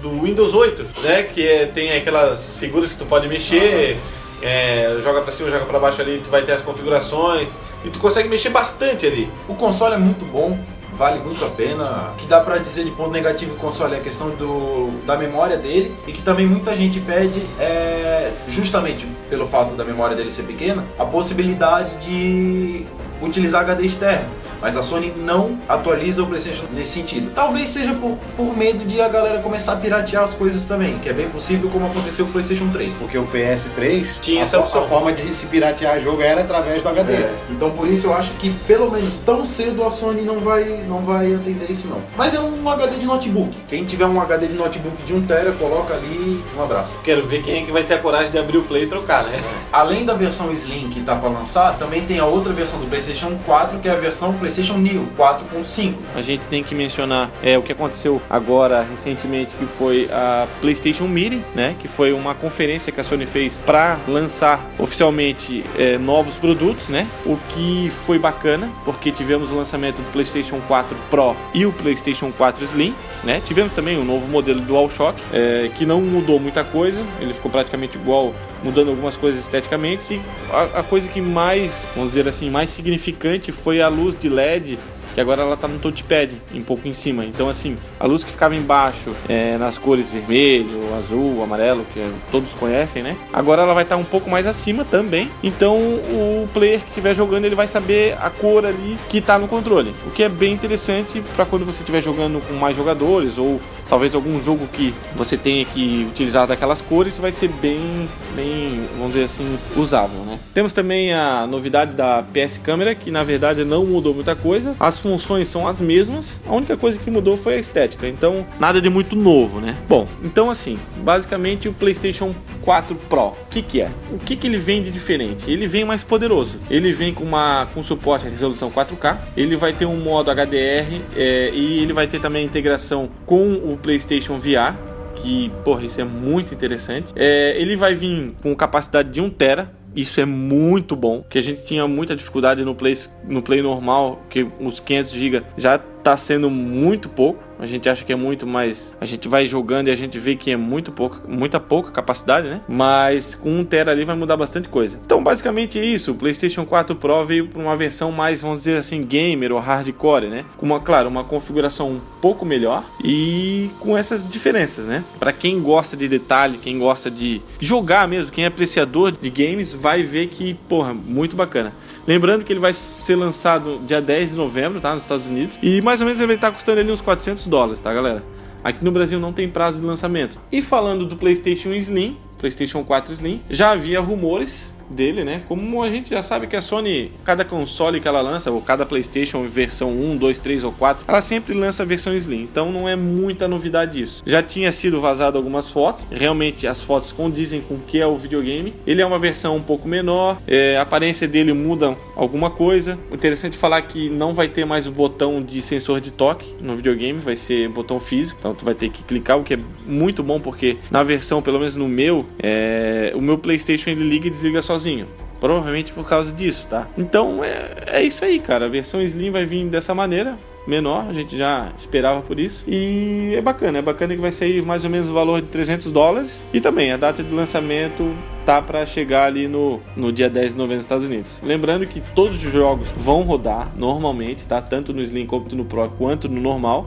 [SPEAKER 3] do Windows 8, né? Que é- tem aquelas figuras que tu pode mexer, é, joga pra cima, joga pra baixo ali, tu vai ter as configurações e tu consegue mexer bastante ali.
[SPEAKER 2] O console é muito bom, vale muito a pena. O que dá pra dizer de ponto negativo do console é a questão do, da memória dele e que também muita gente pede, é, justamente pelo fato da memória dele ser pequena, a possibilidade de utilizar HD externo. Mas a Sony não atualiza o PlayStation nesse sentido. Talvez seja por, por medo de a galera começar a piratear as coisas também, que é bem possível, como aconteceu com o PlayStation 3.
[SPEAKER 4] Porque o PS3,
[SPEAKER 3] Tinha
[SPEAKER 4] a,
[SPEAKER 3] essa opção.
[SPEAKER 4] a forma de se piratear jogo era através do HD.
[SPEAKER 2] É, então por isso eu acho que pelo menos tão cedo a Sony não vai, não vai atender isso não. Mas é um HD de notebook. Quem tiver um HD de notebook de 1 tera, coloca ali um abraço.
[SPEAKER 3] Quero ver quem é que vai ter a coragem de abrir o Play e trocar, né?
[SPEAKER 2] Além da versão Slim que tá para lançar, também tem a outra versão do PlayStation 4, que é a versão PlayStation New 4.5.
[SPEAKER 3] A gente tem que mencionar é, o que aconteceu agora recentemente, que foi a PlayStation Meeting, né? Que foi uma conferência que a Sony fez para lançar oficialmente é, novos produtos, né? O que foi bacana, porque tivemos o lançamento do PlayStation 4 Pro e o PlayStation 4 Slim, né? Tivemos também um novo modelo DualShock, é, que não mudou muita coisa, ele ficou praticamente igual mudando algumas coisas esteticamente. E a, a coisa que mais, vamos dizer assim, mais significante foi a luz de LED que agora ela tá no touchpad, um pouco em cima. Então, assim, a luz que ficava embaixo, é, nas cores vermelho, azul, amarelo, que todos conhecem, né? Agora ela vai estar um pouco mais acima também. Então, o player que estiver jogando, ele vai saber a cor ali que tá no controle. O que é bem interessante para quando você estiver jogando com mais jogadores ou talvez algum jogo que você tenha que utilizar daquelas cores vai ser bem, bem, vamos dizer assim, usável, né? Temos também a novidade da PS Câmera, que na verdade não mudou muita coisa. As funções são as mesmas, a única coisa que mudou foi a estética. Então, nada de muito novo, né? Bom, então assim, basicamente o PlayStation 4 Pro, o que que é? O que que ele vem de diferente? Ele vem mais poderoso. Ele vem com uma com suporte à resolução 4K. Ele vai ter um modo HDR é, e ele vai ter também a integração com o PlayStation VR que, porra, isso é muito interessante. É, ele vai vir com capacidade de 1 tera. Isso é muito bom, que a gente tinha muita dificuldade no Play, no Play normal, que os 500 GB já tá sendo muito pouco. A gente acha que é muito, mas a gente vai jogando e a gente vê que é muito pouco, muita pouca capacidade, né? Mas com 1 tera ali vai mudar bastante coisa. Então, basicamente é isso. O PlayStation 4 Pro veio para uma versão mais, vamos dizer assim, gamer ou hardcore, né? Com uma, claro, uma configuração um pouco melhor e com essas diferenças, né? Para quem gosta de detalhe, quem gosta de jogar mesmo, quem é apreciador de games, vai ver que, porra, muito bacana. Lembrando que ele vai ser lançado dia 10 de novembro, tá? Nos Estados Unidos. E mais ou menos ele vai estar custando ali uns 400 dólares, tá, galera? Aqui no Brasil não tem prazo de lançamento. E falando do PlayStation Slim, PlayStation 4 Slim, já havia rumores dele, né? Como a gente já sabe que a Sony, cada console que ela lança, ou cada PlayStation versão 1, 2, 3 ou 4, ela sempre lança a versão Slim. Então não é muita novidade isso. Já tinha sido vazado algumas fotos, realmente as fotos condizem com o que é o videogame. Ele é uma versão um pouco menor, é, a aparência dele muda alguma coisa. Interessante falar que não vai ter mais o botão de sensor de toque no videogame, vai ser botão físico, então tu vai ter que clicar, o que é muito bom porque na versão, pelo menos no meu, é, o meu PlayStation ele liga e desliga sozinho. Provavelmente por causa disso, tá? Então é, é isso aí, cara. A versão Slim vai vir dessa maneira, menor, a gente já esperava por isso. E é bacana, é bacana que vai sair mais ou menos o valor de 300 dólares. E também a data de lançamento tá para chegar ali no, no dia 10 de novembro nos Estados Unidos. Lembrando que todos os jogos vão rodar normalmente, tá? Tanto no Slim quanto no Pro quanto no normal.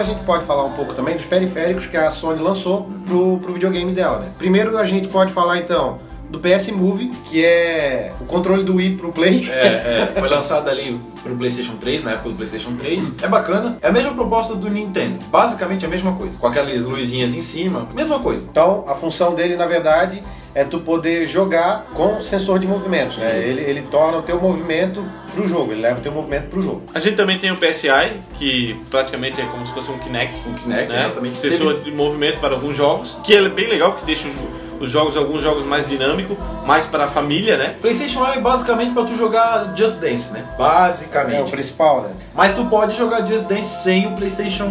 [SPEAKER 1] Agora a gente pode falar um pouco também dos periféricos que a Sony lançou pro, pro videogame dela, né? Primeiro a gente pode falar então do PS Move, que é o controle do Wii pro Play.
[SPEAKER 2] É, é, foi lançado ali pro PlayStation 3, na época do PlayStation 3. É bacana. É a mesma proposta do Nintendo. Basicamente a mesma coisa. Com aquelas luzinhas em cima, mesma coisa.
[SPEAKER 1] Então, a função dele, na verdade, é tu poder jogar com sensor de movimento, né? Ele, ele torna o teu movimento pro jogo, ele leva o teu movimento pro jogo.
[SPEAKER 3] A gente também tem o PSI, que praticamente é como se fosse um Kinect.
[SPEAKER 2] O Kinect,
[SPEAKER 3] né?
[SPEAKER 2] exatamente.
[SPEAKER 3] Sensor de movimento para alguns jogos, que é bem legal, que deixa os- os jogos, alguns jogos mais dinâmicos, mais para a família, né?
[SPEAKER 2] PlayStation é basicamente pra tu jogar Just Dance, né?
[SPEAKER 1] É o
[SPEAKER 2] Basicamente.
[SPEAKER 1] principal, né?
[SPEAKER 2] Mas tu pode jogar Just Dance sem o PlayStation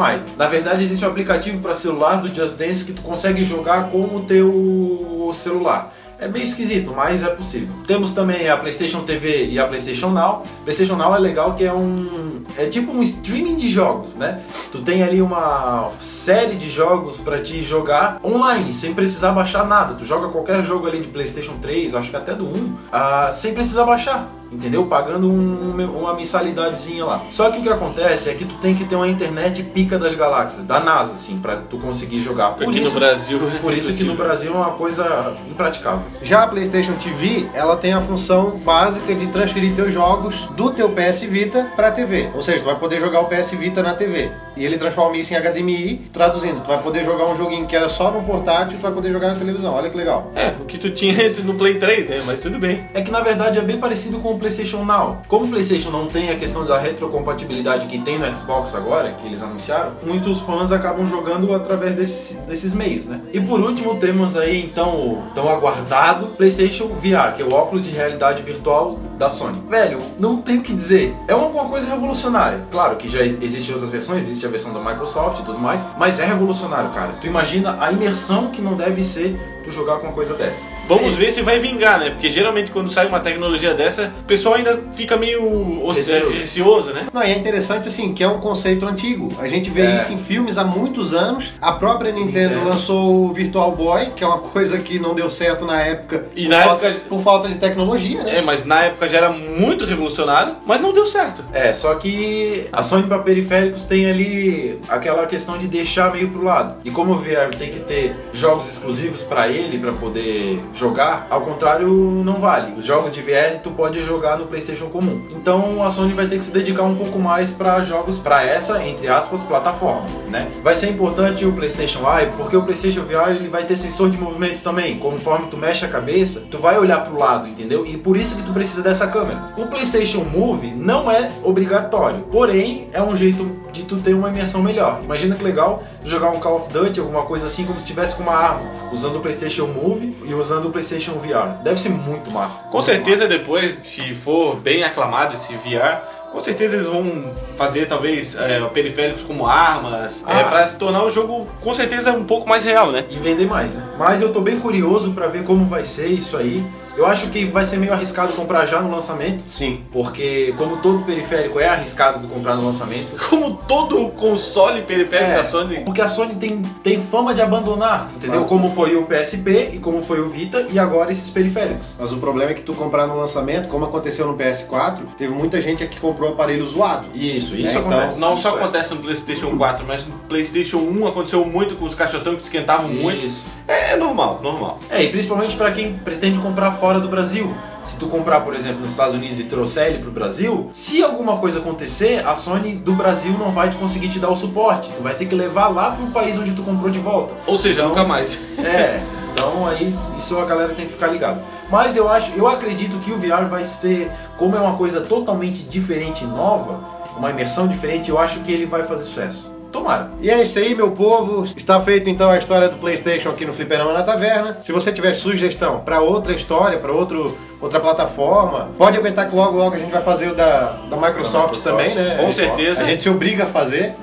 [SPEAKER 2] Eye. Na verdade, existe um aplicativo para celular do Just Dance que tu consegue jogar com o teu celular. É bem esquisito, mas é possível. Temos também a PlayStation TV e a PlayStation Now. PlayStation Now é legal que é um é tipo um streaming de jogos, né? Tu tem ali uma série de jogos para te jogar online, sem precisar baixar nada. Tu joga qualquer jogo ali de PlayStation 3, eu acho que até do 1, ah, sem precisar baixar entendeu? Pagando um- uma mensalidadezinha lá. Só que o que acontece é que tu tem que ter uma internet pica das galáxias, da NASA, assim, pra tu conseguir jogar. Por
[SPEAKER 3] Aqui
[SPEAKER 2] isso,
[SPEAKER 3] no Brasil. é
[SPEAKER 2] por isso que no. Brasil é uma coisa impraticável.
[SPEAKER 1] Já a PlayStation TV, ela tem a função básica de transferir teus jogos do teu PS Vita pra TV. Ou seja, tu vai poder jogar o PS Vita na TV. E ele transforma isso em HDMI, traduzindo, tu vai poder jogar um joguinho que era só no portátil, tu vai poder jogar na televisão. Olha que legal.
[SPEAKER 3] É, o que tu tinha antes no Play 3, né? Mas tudo bem.
[SPEAKER 2] É que na verdade é bem parecido com o PlayStation Now. Como o PlayStation não tem a questão da retrocompatibilidade que tem no Xbox agora, que eles anunciaram, muitos fãs acabam jogando através desses, desses meios, né? E por último temos aí então o tão aguardado PlayStation VR, que é o óculos de realidade virtual da Sony. Velho, não tenho o que dizer. É uma coisa revolucionária. Claro que já existem outras versões, existe a versão da Microsoft e tudo mais, mas é revolucionário, cara. Tu imagina a imersão que não deve ser tu jogar com uma coisa dessa.
[SPEAKER 3] Vamos ver se vai vingar, né? Porque geralmente quando sai uma tecnologia dessa, o pessoal ainda fica meio
[SPEAKER 2] Receoso.
[SPEAKER 3] receoso, né?
[SPEAKER 1] Não, e é interessante assim, que é um conceito antigo. A gente vê
[SPEAKER 2] É.
[SPEAKER 1] isso em filmes há muitos anos. A própria Nintendo,
[SPEAKER 2] Nintendo.
[SPEAKER 1] lançou o Virtual Boy, que é uma coisa que não deu certo na época.
[SPEAKER 3] E
[SPEAKER 1] por
[SPEAKER 3] na
[SPEAKER 1] falta,
[SPEAKER 3] época-
[SPEAKER 1] por falta de tecnologia, né?
[SPEAKER 3] É, mas na época já era muito revolucionário, mas não deu certo.
[SPEAKER 2] É, só que a Sony para periféricos tem ali aquela questão de deixar meio pro lado. E como o VR tem que ter jogos exclusivos para ele para poder jogar, ao contrário não vale. Os jogos de VR tu pode jogar no PlayStation comum. Então a Sony vai ter que se dedicar um pouco mais para jogos para essa, entre aspas, plataforma, né? Vai ser importante o PlayStation Eye, porque o PlayStation VR ele vai ter sensor de movimento também. Conforme tu mexe a cabeça, tu vai olhar pro lado, entendeu? E por isso que tu precisa dessa câmera. O PlayStation Move não é obrigatório, porém é um jeito de tu ter uma imersão melhor. Imagina que legal jogar um Call of Duty, alguma coisa assim, como se estivesse com uma arma, usando o PlayStation Move e usando o PlayStation VR. Deve ser muito massa.
[SPEAKER 3] Com certeza depois, se for bem aclamado esse VR, com certeza eles vão fazer talvez é, periféricos como armas,
[SPEAKER 2] Ah.
[SPEAKER 3] é, para se tornar o jogo com certeza um pouco mais real, né?
[SPEAKER 2] e vender mais, né? Mas eu tô bem curioso pra ver como vai ser isso aí. Eu acho que vai ser meio arriscado comprar já no lançamento,
[SPEAKER 1] Sim.
[SPEAKER 2] porque como todo periférico é arriscado de comprar no lançamento,
[SPEAKER 3] Como todo console periférico
[SPEAKER 2] É,
[SPEAKER 3] da Sony.
[SPEAKER 2] Porque a Sony tem, tem fama de abandonar, entendeu? Como foi o PSP e como foi o Vita e agora esses periféricos.
[SPEAKER 1] Mas o problema é que tu comprar no lançamento, como aconteceu no PS4, teve muita gente que comprou aparelho zoado.
[SPEAKER 2] Isso, isso
[SPEAKER 1] É, então,
[SPEAKER 2] acontece.
[SPEAKER 3] Não
[SPEAKER 2] isso
[SPEAKER 3] só
[SPEAKER 2] é.
[SPEAKER 3] acontece no PlayStation 4, mas no PlayStation 1 aconteceu muito com os caixotão que esquentavam muito.
[SPEAKER 2] Isso.
[SPEAKER 3] É normal, normal.
[SPEAKER 2] É, e principalmente para quem pretende comprar fora do Brasil. Se tu comprar, por exemplo, nos Estados Unidos e trouxer ele pro Brasil, se alguma coisa acontecer, a Sony do Brasil não vai conseguir te dar o suporte. Tu vai ter que levar lá pro país onde tu comprou de volta.
[SPEAKER 3] Ou seja, nunca mais.
[SPEAKER 2] É, então aí isso a galera tem que ficar ligado. Mas eu acho, eu acredito que o VR vai ser, como é uma coisa totalmente diferente e nova, uma imersão diferente, eu acho que ele vai fazer sucesso. Tomara.
[SPEAKER 1] E é isso aí, meu povo. Está feito então a história do PlayStation aqui no Fliperama na Taverna. Se você tiver sugestão para outra história, para outro outra plataforma, pode aguentar que logo logo a gente vai fazer o da, da Microsoft,
[SPEAKER 2] Microsoft,
[SPEAKER 1] também, né?
[SPEAKER 3] com certeza.
[SPEAKER 1] A gente se obriga a fazer.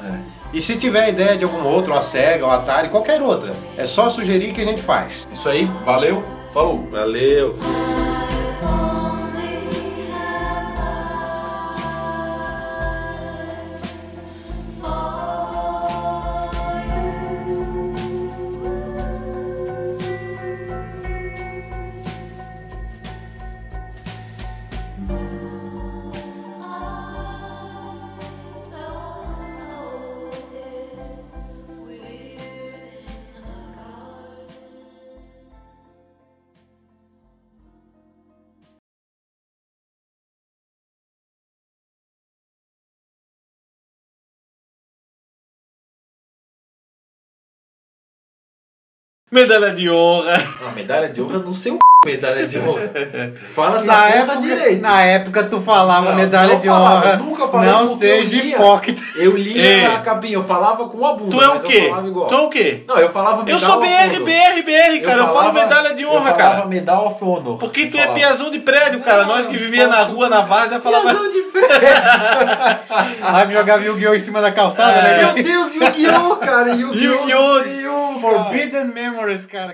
[SPEAKER 1] E se tiver ideia de algum outro, a Sega, o Atari, qualquer outra, é só sugerir que a gente faz.
[SPEAKER 2] Isso aí, valeu, falou.
[SPEAKER 3] Valeu. Medalha de honra.
[SPEAKER 2] Não, medalha de honra não sei o medalha de honra. Fala essa
[SPEAKER 1] Na época,
[SPEAKER 2] direito.
[SPEAKER 1] na época tu falava
[SPEAKER 2] Não,
[SPEAKER 1] medalha
[SPEAKER 2] não
[SPEAKER 1] de
[SPEAKER 2] falava,
[SPEAKER 1] honra.
[SPEAKER 2] nunca falei
[SPEAKER 1] não
[SPEAKER 2] porque eu
[SPEAKER 1] seja
[SPEAKER 2] lia.
[SPEAKER 1] hipócrita.
[SPEAKER 2] Eu lia
[SPEAKER 3] Ei.
[SPEAKER 2] a capinha, eu falava com a bunda,
[SPEAKER 3] Tu é o
[SPEAKER 2] eu
[SPEAKER 3] quê? Tu é o quê?
[SPEAKER 2] Não, eu falava
[SPEAKER 3] Eu
[SPEAKER 2] medal
[SPEAKER 3] sou BR. BR, BR, cara. Eu, falo
[SPEAKER 2] falava-
[SPEAKER 3] medalha de honra,
[SPEAKER 2] eu falava
[SPEAKER 3] cara.
[SPEAKER 2] medal of honor.
[SPEAKER 3] Porque tu
[SPEAKER 2] Eu
[SPEAKER 3] é piazão de prédio, cara. Nós que vivia na rua, na várzea, falava.
[SPEAKER 2] Piazão de prédio.
[SPEAKER 1] Lá que jogava Yu-Gi-Oh! em cima da calçada,
[SPEAKER 3] É.
[SPEAKER 1] né?
[SPEAKER 2] Meu Deus, Yu-Gi-Oh, cara. Yu-Gi-Oh!
[SPEAKER 3] Yu-Gi-Oh!
[SPEAKER 2] Yu-Gi-Oh, cara.
[SPEAKER 1] Forbidden Memories, cara.